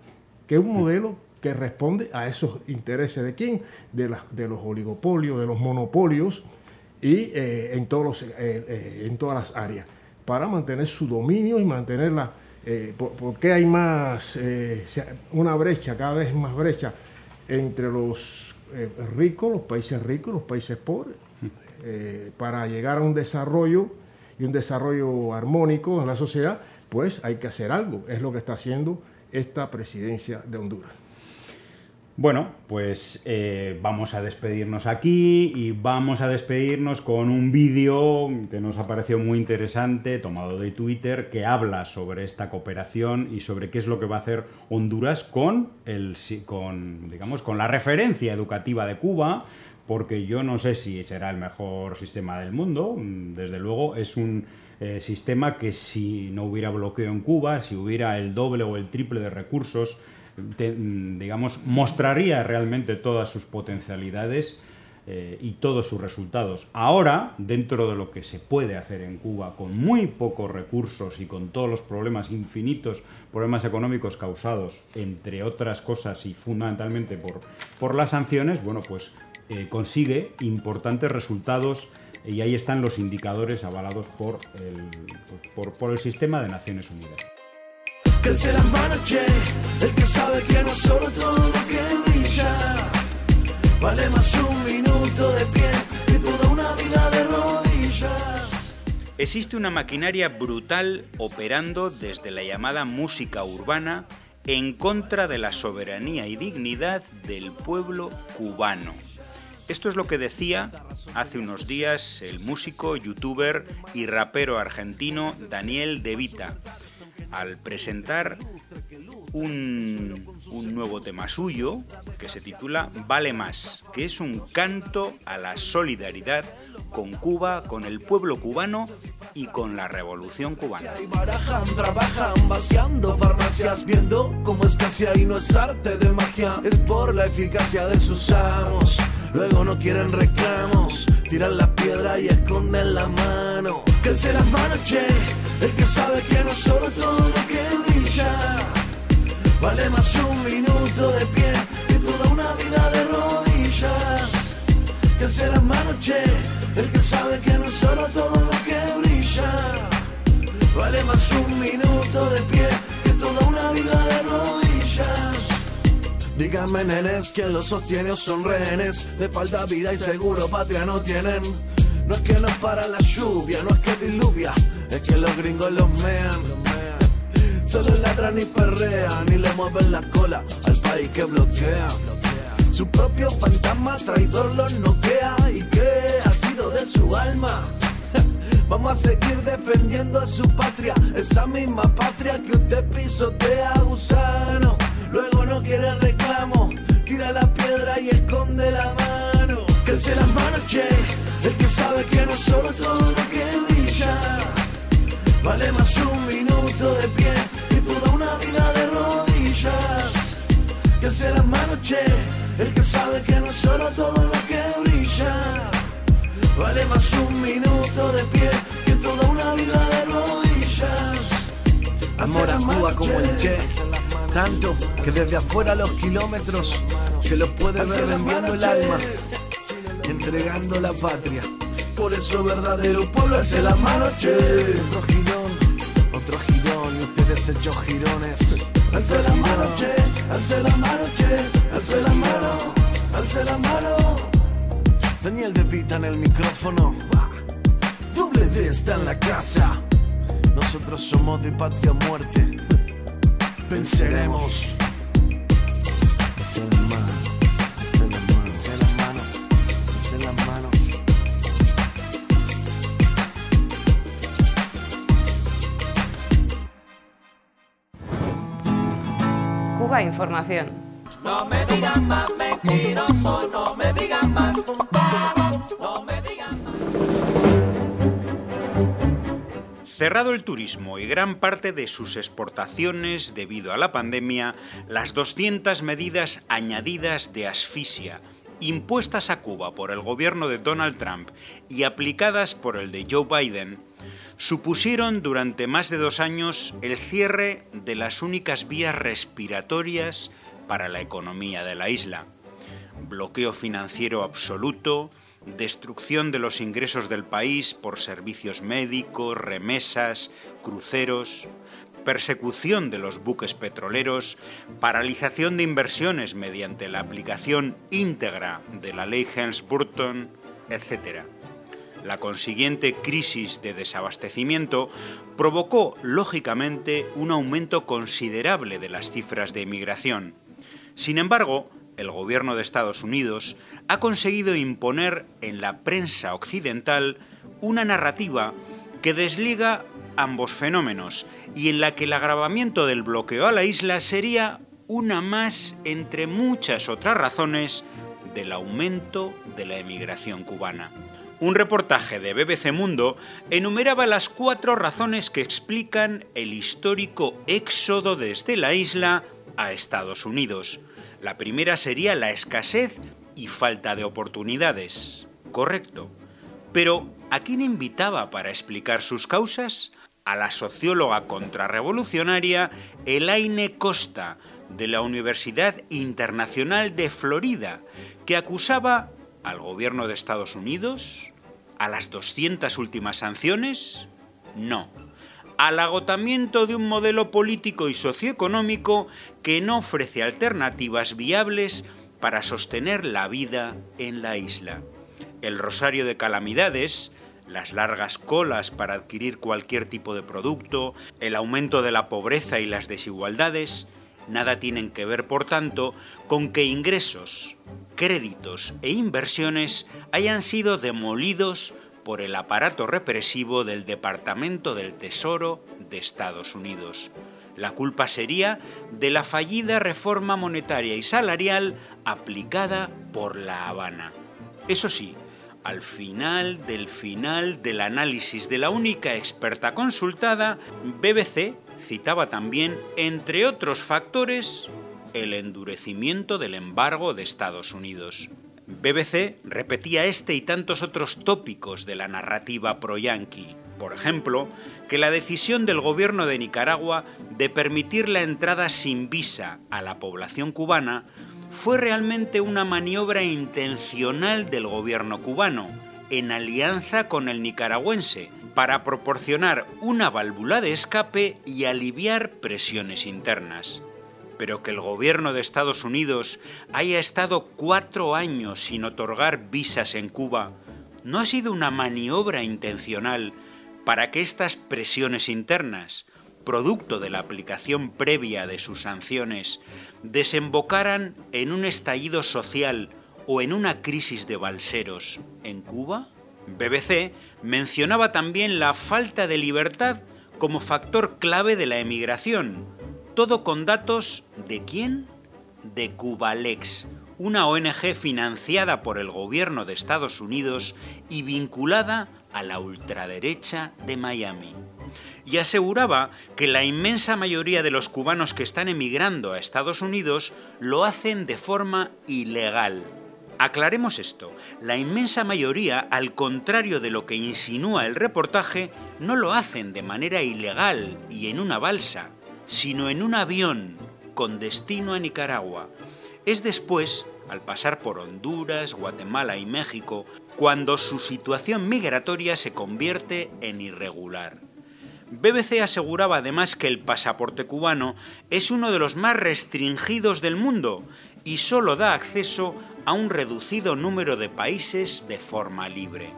que es un modelo que responde a esos intereses de quién, de, de los oligopolios, de los monopolios, y eh, en, todos los, en todas las áreas, para mantener su dominio y mantenerla. porque hay más, una brecha, cada vez más brecha entre los ricos, los países ricos los países pobres, para llegar a un desarrollo y un desarrollo armónico en la sociedad, pues hay que hacer algo. Es lo que está haciendo esta presidencia de Honduras. Bueno, pues eh, vamos a despedirnos aquí y vamos a despedirnos con un vídeo que nos ha parecido muy interesante, tomado de Twitter, que habla sobre esta cooperación y sobre qué es lo que va a hacer Honduras con, el, con, digamos, con la referencia educativa de Cuba, porque yo no sé si será el mejor sistema del mundo. Desde luego es un eh, sistema que si no hubiera bloqueo en Cuba, si hubiera el doble o el triple de recursos, digamos, mostraría realmente todas sus potencialidades eh, y todos sus resultados. Ahora, dentro de lo que se puede hacer en Cuba, con muy pocos recursos y con todos los problemas infinitos, problemas económicos causados, entre otras cosas y fundamentalmente por, por las sanciones, bueno, pues eh, consigue importantes resultados y ahí están los indicadores avalados por el, por, por el sistema de Naciones Unidas. Que el el que sabe que no solo todo lo que brilla vale más un minuto de pie que toda una vida de rodillas. Existe una maquinaria brutal operando desde la llamada música urbana en contra de la soberanía y dignidad del pueblo cubano. Esto es lo que decía hace unos días el músico, youtuber y rapero argentino Daniel De Vita al presentar un, nuevo tema suyo que se titula Vale Más, que es un canto a la solidaridad con Cuba, con el pueblo cubano y con la revolución cubana. Barajan, trabajan vaciando farmacias, viendo cómo no es arte de magia, es por la eficacia de sus amos. Luego no quieren reclamos, tiran la piedra y esconden la mano. Que las manos, che, el que sabe que no solo todo lo que brilla vale más un minuto de pie que toda una vida de rodillas. Que las manos, che, el que sabe que no solo todo lo que brilla vale más un minuto de pie que toda una vida. Díganme nenes, ¿quién los sostiene o son rehenes? Le falta vida y seguro patria no tienen. No es que no para la lluvia, no es que diluvia, es que los gringos los mean. Solo ladran y perrean y le mueven la cola al país que bloquea. Su propio fantasma traidor los noquea y que ha sido de su alma. <laughs> Vamos a seguir defendiendo a su patria, esa misma patria que usted pisotea, gusano. Luego no quiere reclamo, tira la piedra y esconde la mano. Se las manos, che, el que sabe que no solo todo lo que brilla vale más un minuto de pie que toda una vida de rodillas. Se las manos, che, el que sabe que no solo todo lo que brilla vale más un minuto de pie que toda una vida de rodillas. Amor a Cuba como el Che tanto que desde afuera los kilómetros se lo puede ver vendiendo el alma, entregando la patria. Por eso verdadero pueblo hace la mano, che. Otro girón, otro girón y ustedes hechos girones. Alce la mano, che, alce la mano, che, alce la mano, alce la mano. Daniel De Vita en el micrófono. Doble D está en la casa. Nosotros somos de patria muerte venceremos. Cuba Información. No me digan más mentiroso, no me digan más. Cerrado el turismo y gran parte de sus exportaciones debido a la pandemia, las 200 medidas añadidas de asfixia impuestas a Cuba por el gobierno de Donald Trump y aplicadas por el de Joe Biden supusieron durante más de dos años el cierre de las únicas vías respiratorias para la economía de la isla. Bloqueo financiero absoluto, destrucción de los ingresos del país por servicios médicos, remesas, cruceros, persecución de los buques petroleros, paralización de inversiones mediante la aplicación íntegra de la ley Helms-Burton, etc. La consiguiente crisis de desabastecimiento provocó, lógicamente, un aumento considerable de las cifras de emigración. Sin embargo, el gobierno de Estados Unidos ha conseguido imponer en la prensa occidental una narrativa que desliga ambos fenómenos y en la que el agravamiento del bloqueo a la isla sería una más entre muchas otras razones del aumento de la emigración cubana. Un reportaje de BBC Mundo enumeraba las cuatro razones que explican el histórico éxodo desde la isla a Estados Unidos. La primera sería la escasez y falta de oportunidades. Correcto. Pero, ¿a quién invitaba para explicar sus causas? A la socióloga contrarrevolucionaria Elaine Costa, de la Universidad Internacional de Florida, que acusaba al gobierno de Estados Unidos, ¿A las 200 últimas sanciones? No. Al agotamiento de un modelo político y socioeconómico que no ofrece alternativas viables para sostener la vida en la isla. El rosario de calamidades, las largas colas para adquirir cualquier tipo de producto, el aumento de la pobreza y las desigualdades, nada tienen que ver, por tanto, con que ingresos, créditos e inversiones hayan sido demolidos por el aparato represivo del Departamento del Tesoro de Estados Unidos. La culpa sería de la fallida reforma monetaria y salarial aplicada por La Habana. Eso sí, al final del final del análisis de la única experta consultada, BBC citaba también, entre otros factores, el endurecimiento del embargo de Estados Unidos. BBC repetía este y tantos otros tópicos de la narrativa pro-yanqui. Por ejemplo, que la decisión del gobierno de Nicaragua de permitir la entrada sin visa a la población cubana fue realmente una maniobra intencional del gobierno cubano, en alianza con el nicaragüense, para proporcionar una válvula de escape y aliviar presiones internas. Pero que el gobierno de Estados Unidos haya estado cuatro años sin otorgar visas en Cuba no ha sido una maniobra intencional para que estas presiones internas, producto de la aplicación previa de sus sanciones, desembocaran en un estallido social o en una crisis de balseros en Cuba? BBC mencionaba también la falta de libertad como factor clave de la emigración, todo con datos de quién? De Cubalex, una ONG financiada por el gobierno de Estados Unidos y vinculada a la ultraderecha de Miami. Y aseguraba que la inmensa mayoría de los cubanos que están emigrando a Estados Unidos lo hacen de forma ilegal, Aclaremos esto, la inmensa mayoría, al contrario de lo que insinúa el reportaje, no lo hacen de manera ilegal y en una balsa, sino en un avión con destino a Nicaragua. Es después, al pasar por Honduras, Guatemala y México, cuando su situación migratoria se convierte en irregular. BBC aseguraba además que el pasaporte cubano es uno de los más restringidos del mundo y solo da acceso a un reducido número de países de forma libre.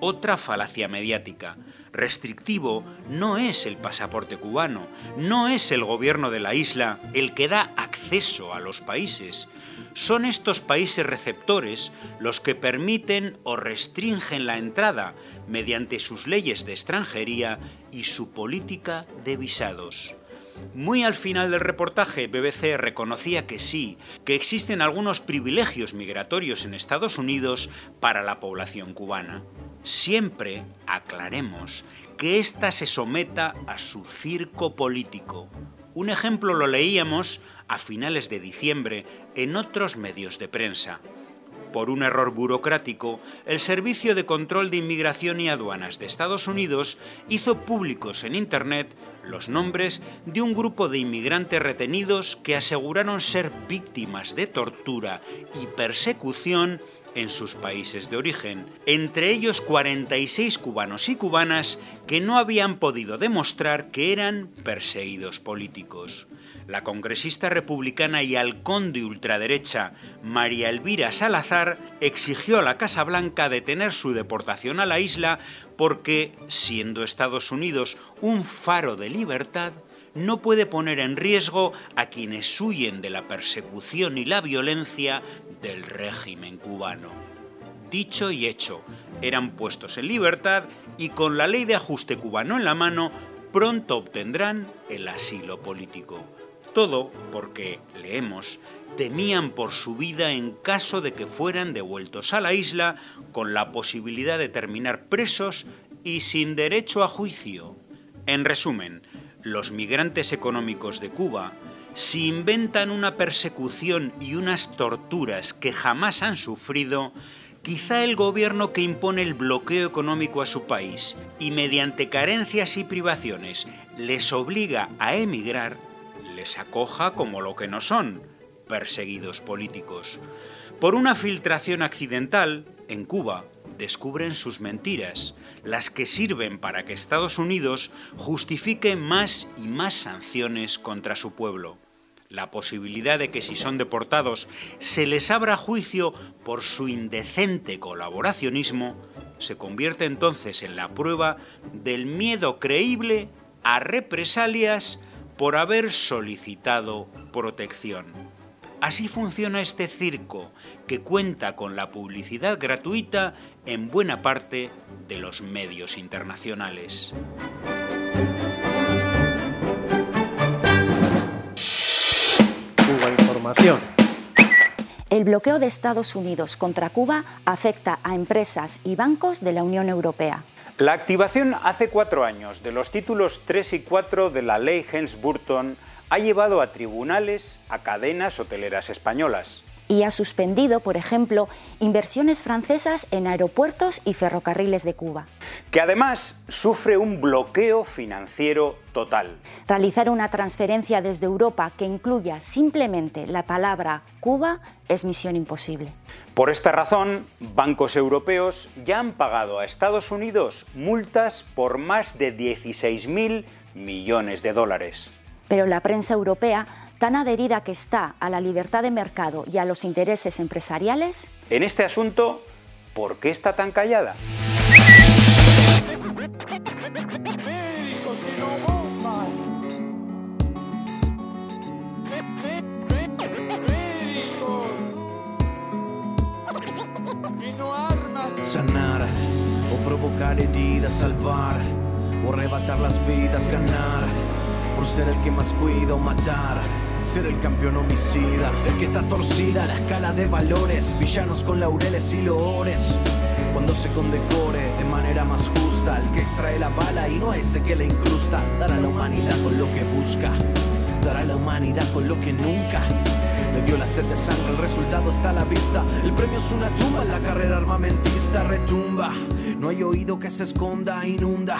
Otra falacia mediática. Restrictivo no es el pasaporte cubano, no es el gobierno de la isla el que da acceso a los países. Son estos países receptores los que permiten o restringen la entrada mediante sus leyes de extranjería y su política de visados. Muy al final del reportaje, BBC reconocía que sí, que existen algunos privilegios migratorios en Estados Unidos para la población cubana. Siempre aclaremos que ésta se someta a su circo político. Un ejemplo lo leíamos a finales de diciembre en otros medios de prensa. Por un error burocrático, el Servicio de Control de Inmigración y Aduanas de Estados Unidos hizo públicos en Internet los nombres de un grupo de inmigrantes retenidos que aseguraron ser víctimas de tortura y persecución en sus países de origen, entre ellos 46 cubanos y cubanas que no habían podido demostrar que eran perseguidos políticos. La congresista republicana y halcón de ultraderecha María Elvira Salazar exigió a la Casa Blanca detener su deportación a la isla porque, siendo Estados Unidos un faro de libertad, no puede poner en riesgo a quienes huyen de la persecución y la violencia del régimen cubano. Dicho y hecho, eran puestos en libertad y con la ley de ajuste cubano en la mano, pronto obtendrán el asilo político. Todo porque, leemos, temían por su vida en caso de que fueran devueltos a la isla con la posibilidad de terminar presos y sin derecho a juicio. En resumen, los migrantes económicos de Cuba, si inventan una persecución y unas torturas que jamás han sufrido, quizá el gobierno que impone el bloqueo económico a su país y mediante carencias y privaciones les obliga a emigrar, les acoja como lo que no son, perseguidos políticos. Por una filtración accidental, en Cuba, descubren sus mentiras, las que sirven para que Estados Unidos justifique más y más sanciones contra su pueblo. La posibilidad de que si son deportados se les abra juicio por su indecente colaboracionismo se convierte entonces en la prueba del miedo creíble a represalias por haber solicitado protección. Así funciona este circo, que cuenta con la publicidad gratuita en buena parte de los medios internacionales. Cuba Información. El bloqueo de Estados Unidos contra Cuba afecta a empresas y bancos de la Unión Europea. La activación hace cuatro años de los títulos 3 y 4 de la ley Helms-Burton ha llevado a tribunales a cadenas hoteleras españolas. Y ha suspendido, por ejemplo, inversiones francesas en aeropuertos y ferrocarriles de Cuba. Que además sufre un bloqueo financiero total. Realizar una transferencia desde Europa que incluya simplemente la palabra Cuba es misión imposible. Por esta razón, bancos europeos ya han pagado a Estados Unidos multas por más de 16.000 millones de dólares. Pero la prensa europea, tan adherida que está a la libertad de mercado y a los intereses empresariales, En este asunto, ¿por qué está tan callada? Sanar o provocar heridas, salvar o arrebatar las vidas, ganar por ser el que más cuida o matar. Ser el campeón homicida, el que está torcida la escala de valores, villanos con laureles y loores. Cuando se condecore de manera más justa, el que extrae la bala y no a ese que la incrusta, dar a la humanidad con lo que busca, dar a la humanidad con lo que nunca. Le dio la sed de sangre, el resultado está a la vista. El premio es una tumba, la carrera armamentista retumba. No hay oído que se esconda, inunda.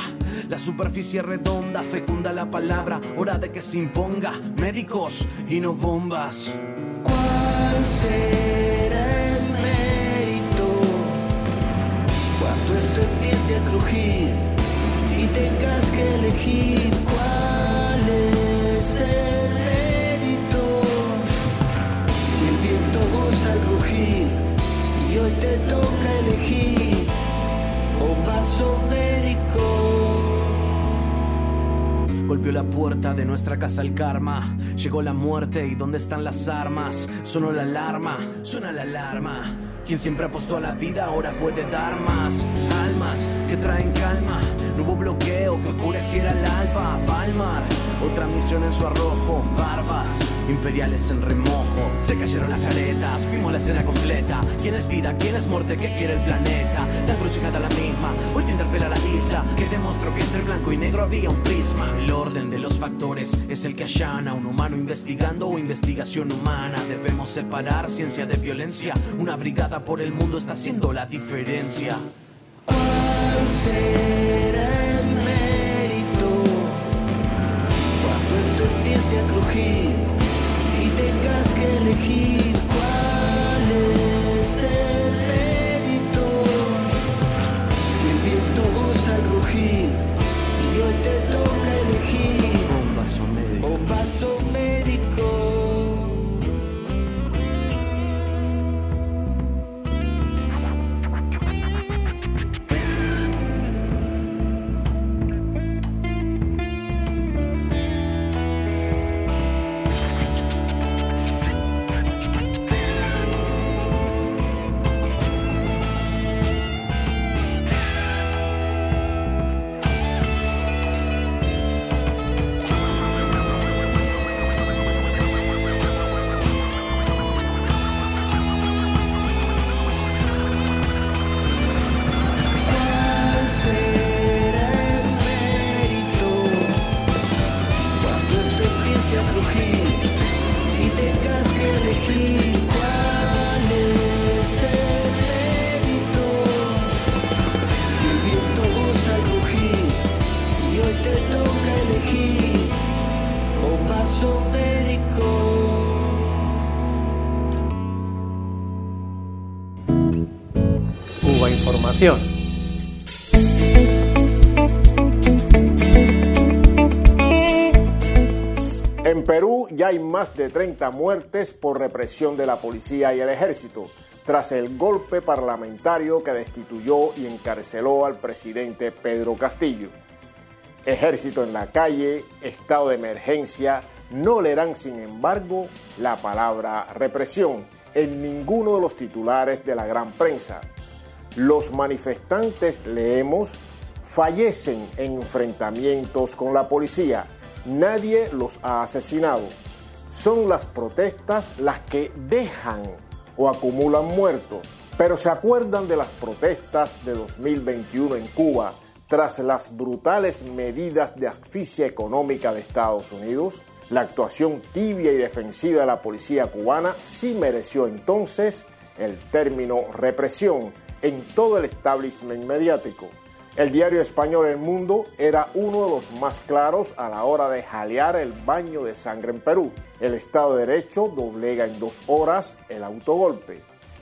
La superficie redonda, fecunda la palabra. Hora de que se imponga. Médicos y no bombas. ¿Cuál será el mérito cuando esto empiece a crujir y tengas que elegir cuál es el mérito? Si el viento goza al rugir y hoy te toca elegir un vaso médico. Golpeó la puerta de nuestra casa el karma. Llegó la muerte y ¿dónde están las armas? Sonó la alarma, suena la alarma. Quien siempre apostó a la vida ahora puede dar más. Almas que traen calma. No hubo bloqueo que oscureciera el alba. Palmar Otra misión en su arrojo, barbas imperiales en remojo. Se cayeron las caretas, vimos la escena completa. ¿Quién es vida? ¿Quién es muerte? ¿Qué quiere el planeta? La encrucijada la misma, hoy te interpela la isla. Que demostró que entre blanco y negro había un prisma. El orden de los factores es el que allana. Un humano investigando o investigación humana. Debemos separar ciencia de violencia. Una brigada por el mundo está haciendo la diferencia. ¿Cuál será empiece a crujir y tengas que elegir cuál es el mérito? Si el viento goza al rugir y hoy te toca elegir Un vaso médico. un vaso médico. En Perú ya hay más de 30 muertes por represión de la policía y el ejército, tras el golpe parlamentario que destituyó y encarceló al presidente Pedro Castillo. Ejército en la calle, estado de emergencia, no leerán sin embargo la palabra represión en ninguno de los titulares de la gran prensa. Los manifestantes, leemos, fallecen en enfrentamientos con la policía. Nadie los ha asesinado. Son las protestas las que dejan o acumulan muertos. Pero se acuerdan de las protestas de 2021 en Cuba tras las brutales medidas de asfixia económica de Estados Unidos. La actuación tibia y defensiva de la policía cubana sí mereció entonces el término represión en todo el establishment mediático. El diario español El Mundo era uno de los más claros a la hora de jalear el baño de sangre en Perú. El Estado de Derecho doblega en dos horas el autogolpe.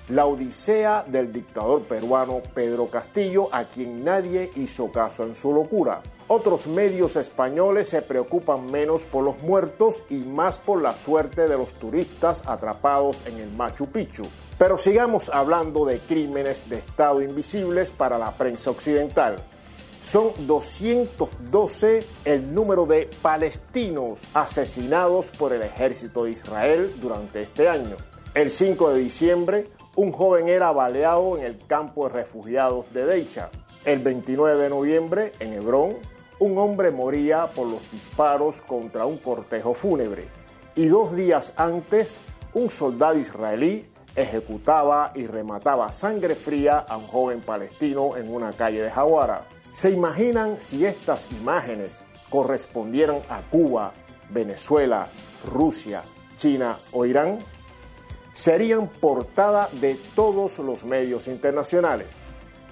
La odisea del dictador peruano Pedro Castillo, a quien nadie hizo caso en su locura. Otros medios españoles se preocupan menos por los muertos y más por la suerte de los turistas atrapados en el Machu Picchu. Pero sigamos hablando de crímenes de Estado invisibles para la prensa occidental. Son 212 el número de palestinos asesinados por el ejército de Israel durante este año. El 5 de diciembre, un joven era baleado en el campo de refugiados de Deicha. El 29 de noviembre, en Hebrón, un hombre moría por los disparos contra un cortejo fúnebre. Y dos días antes, un soldado israelí ejecutaba y remataba sangre fría a un joven palestino en una calle de Jawara. ¿Se imaginan si estas imágenes correspondieran a Cuba, Venezuela, Rusia, China o Irán? Serían portada de todos los medios internacionales.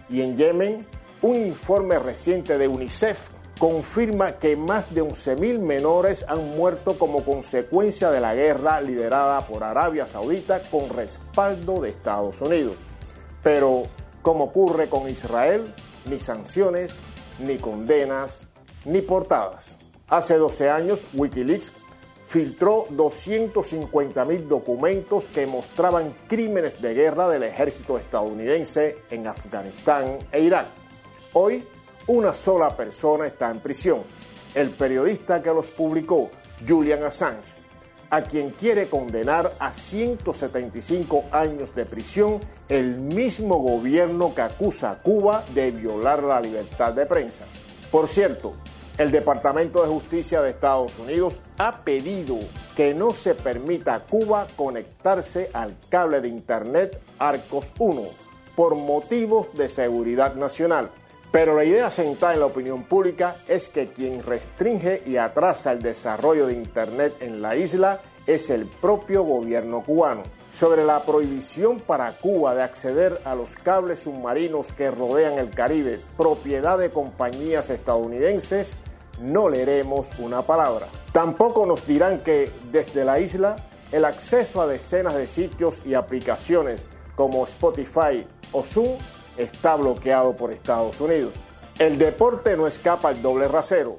Y en Yemen, un informe reciente de UNICEF confirma que más de 11.000 menores han muerto como consecuencia de la guerra liderada por Arabia Saudita con respaldo de Estados Unidos. Pero, como ocurre con Israel, ni sanciones, ni condenas, ni portadas. Hace 12 años, Wikileaks filtró 250.000 documentos que mostraban crímenes de guerra del ejército estadounidense en Afganistán e Irak. Hoy, una sola persona está en prisión, el periodista que los publicó, Julian Assange, a quien quiere condenar a 175 años de prisión el mismo gobierno que acusa a Cuba de violar la libertad de prensa. Por cierto, El Departamento de Justicia de Estados Unidos ha pedido que no se permita a Cuba conectarse al cable de Internet Arcos 1 por motivos de seguridad nacional. Pero la idea central en la opinión pública es que quien restringe y atrasa el desarrollo de Internet en la isla es el propio gobierno cubano. Sobre la prohibición para Cuba de acceder a los cables submarinos que rodean el Caribe, propiedad de compañías estadounidenses, no leeremos una palabra. Tampoco nos dirán que desde la isla el acceso a decenas de sitios y aplicaciones como Spotify o Zoom está bloqueado por Estados Unidos. El deporte no escapa al doble rasero.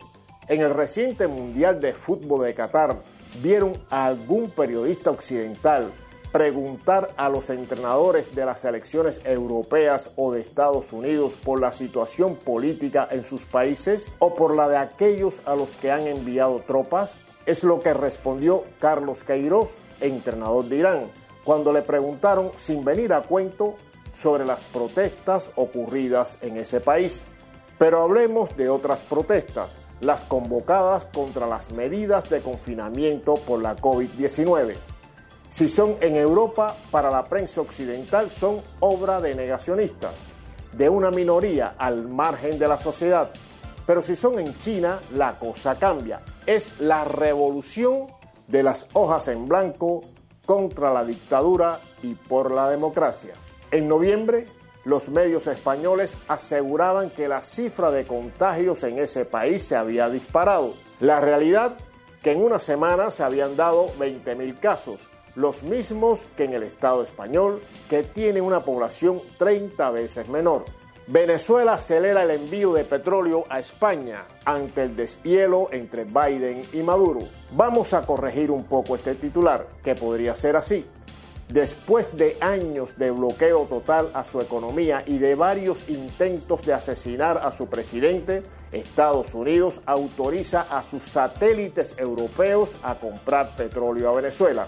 En el reciente Mundial de Fútbol de Qatar, vieron a algún periodista occidental preguntar a los entrenadores de las selecciones europeas o de Estados Unidos por la situación política en sus países o por la de aquellos a los que han enviado tropas? Es lo que respondió Carlos Queiroz, entrenador de Irán, cuando le preguntaron sin venir a cuento sobre las protestas ocurridas en ese país. Pero hablemos de otras protestas, las convocadas contra las medidas de confinamiento por la COVID-19. Si son en Europa, para la prensa occidental son obra de negacionistas, de una minoría al margen de la sociedad. Pero si son en China, la cosa cambia. Es la revolución de las hojas en blanco contra la dictadura y por la democracia. En noviembre, los medios españoles aseguraban que la cifra de contagios en ese país se había disparado. La realidad, que en una semana se habían dado 20.000 casos los mismos que en el Estado español, que tiene una población 30 veces menor. Venezuela acelera el envío de petróleo a España ante el deshielo entre Biden y Maduro. Vamos a corregir un poco este titular, que podría ser así. Después de años de bloqueo total a su economía y de varios intentos de asesinar a su presidente, Estados Unidos autoriza a sus satélites europeos a comprar petróleo a Venezuela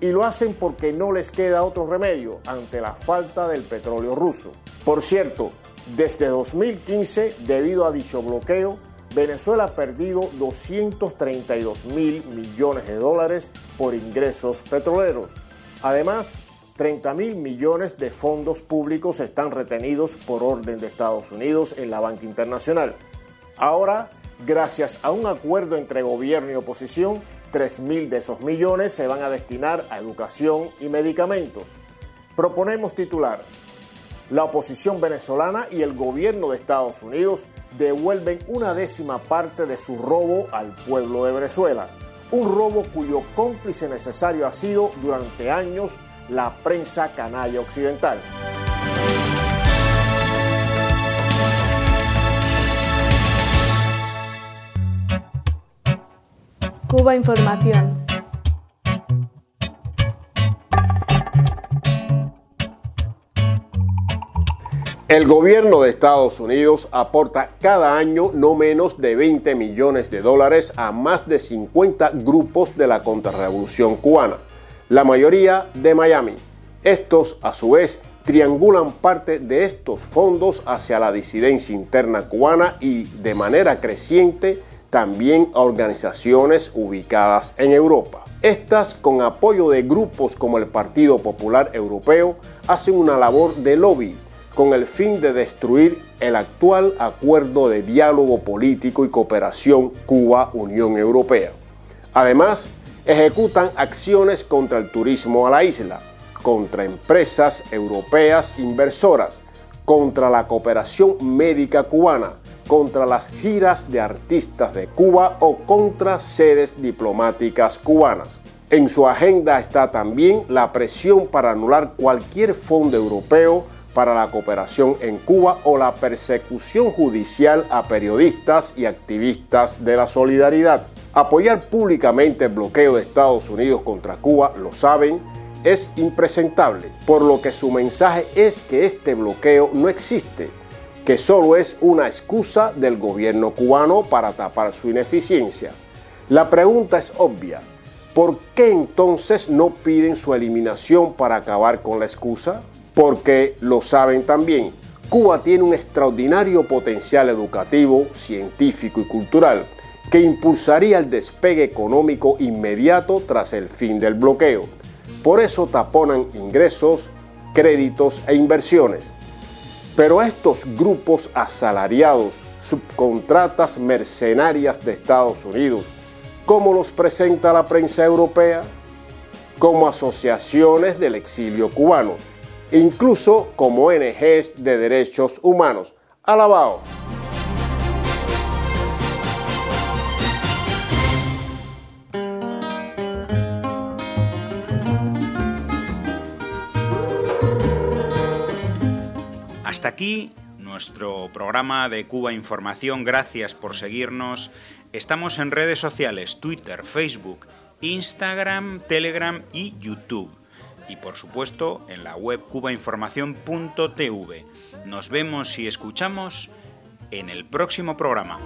y lo hacen porque no les queda otro remedio ante la falta del petróleo ruso. Por cierto, desde 2015, debido a dicho bloqueo, Venezuela ha perdido 232 mil millones de dólares por ingresos petroleros. Además, 30 mil millones de fondos públicos están retenidos por orden de Estados Unidos en la banca internacional. Ahora, gracias a un acuerdo entre gobierno y oposición, 3.000 de esos millones se van a destinar a educación y medicamentos. Proponemos titular, la oposición venezolana y el gobierno de Estados Unidos devuelven una décima parte de su robo al pueblo de Venezuela, un robo cuyo cómplice necesario ha sido durante años la prensa canalla occidental. Cuba Información. El gobierno de Estados Unidos aporta cada año no menos de 20 millones de dólares a más de 50 grupos de la contrarrevolución cubana, la mayoría de Miami. Estos, a su vez, triangulan parte de estos fondos hacia la disidencia interna cubana y, de manera creciente, también a organizaciones ubicadas en Europa. Estas, con apoyo de grupos como el Partido Popular Europeo, hacen una labor de lobby con el fin de destruir el actual acuerdo de diálogo político y cooperación Cuba-Unión Europea. Además, ejecutan acciones contra el turismo a la isla, contra empresas europeas inversoras, contra la cooperación médica cubana, contra las giras de artistas de Cuba o contra sedes diplomáticas cubanas. En su agenda está también la presión para anular cualquier fondo europeo para la cooperación en Cuba o la persecución judicial a periodistas y activistas de la solidaridad. Apoyar públicamente el bloqueo de Estados Unidos contra Cuba, lo saben, es impresentable, por lo que su mensaje es que este bloqueo no existe que solo es una excusa del gobierno cubano para tapar su ineficiencia. La pregunta es obvia. ¿Por qué entonces no piden su eliminación para acabar con la excusa? Porque lo saben también. Cuba tiene un extraordinario potencial educativo, científico y cultural que impulsaría el despegue económico inmediato tras el fin del bloqueo. Por eso taponan ingresos, créditos e inversiones. Pero estos grupos asalariados, subcontratas mercenarias de Estados Unidos, ¿cómo los presenta la prensa europea? Como asociaciones del exilio cubano, incluso como ONGs de derechos humanos. Alabado. Hasta aquí nuestro programa de Cuba Información. Gracias por seguirnos. Estamos en redes sociales, Twitter, Facebook, Instagram, Telegram y YouTube. Y por supuesto en la web cubainformación.tv. Nos vemos y escuchamos en el próximo programa.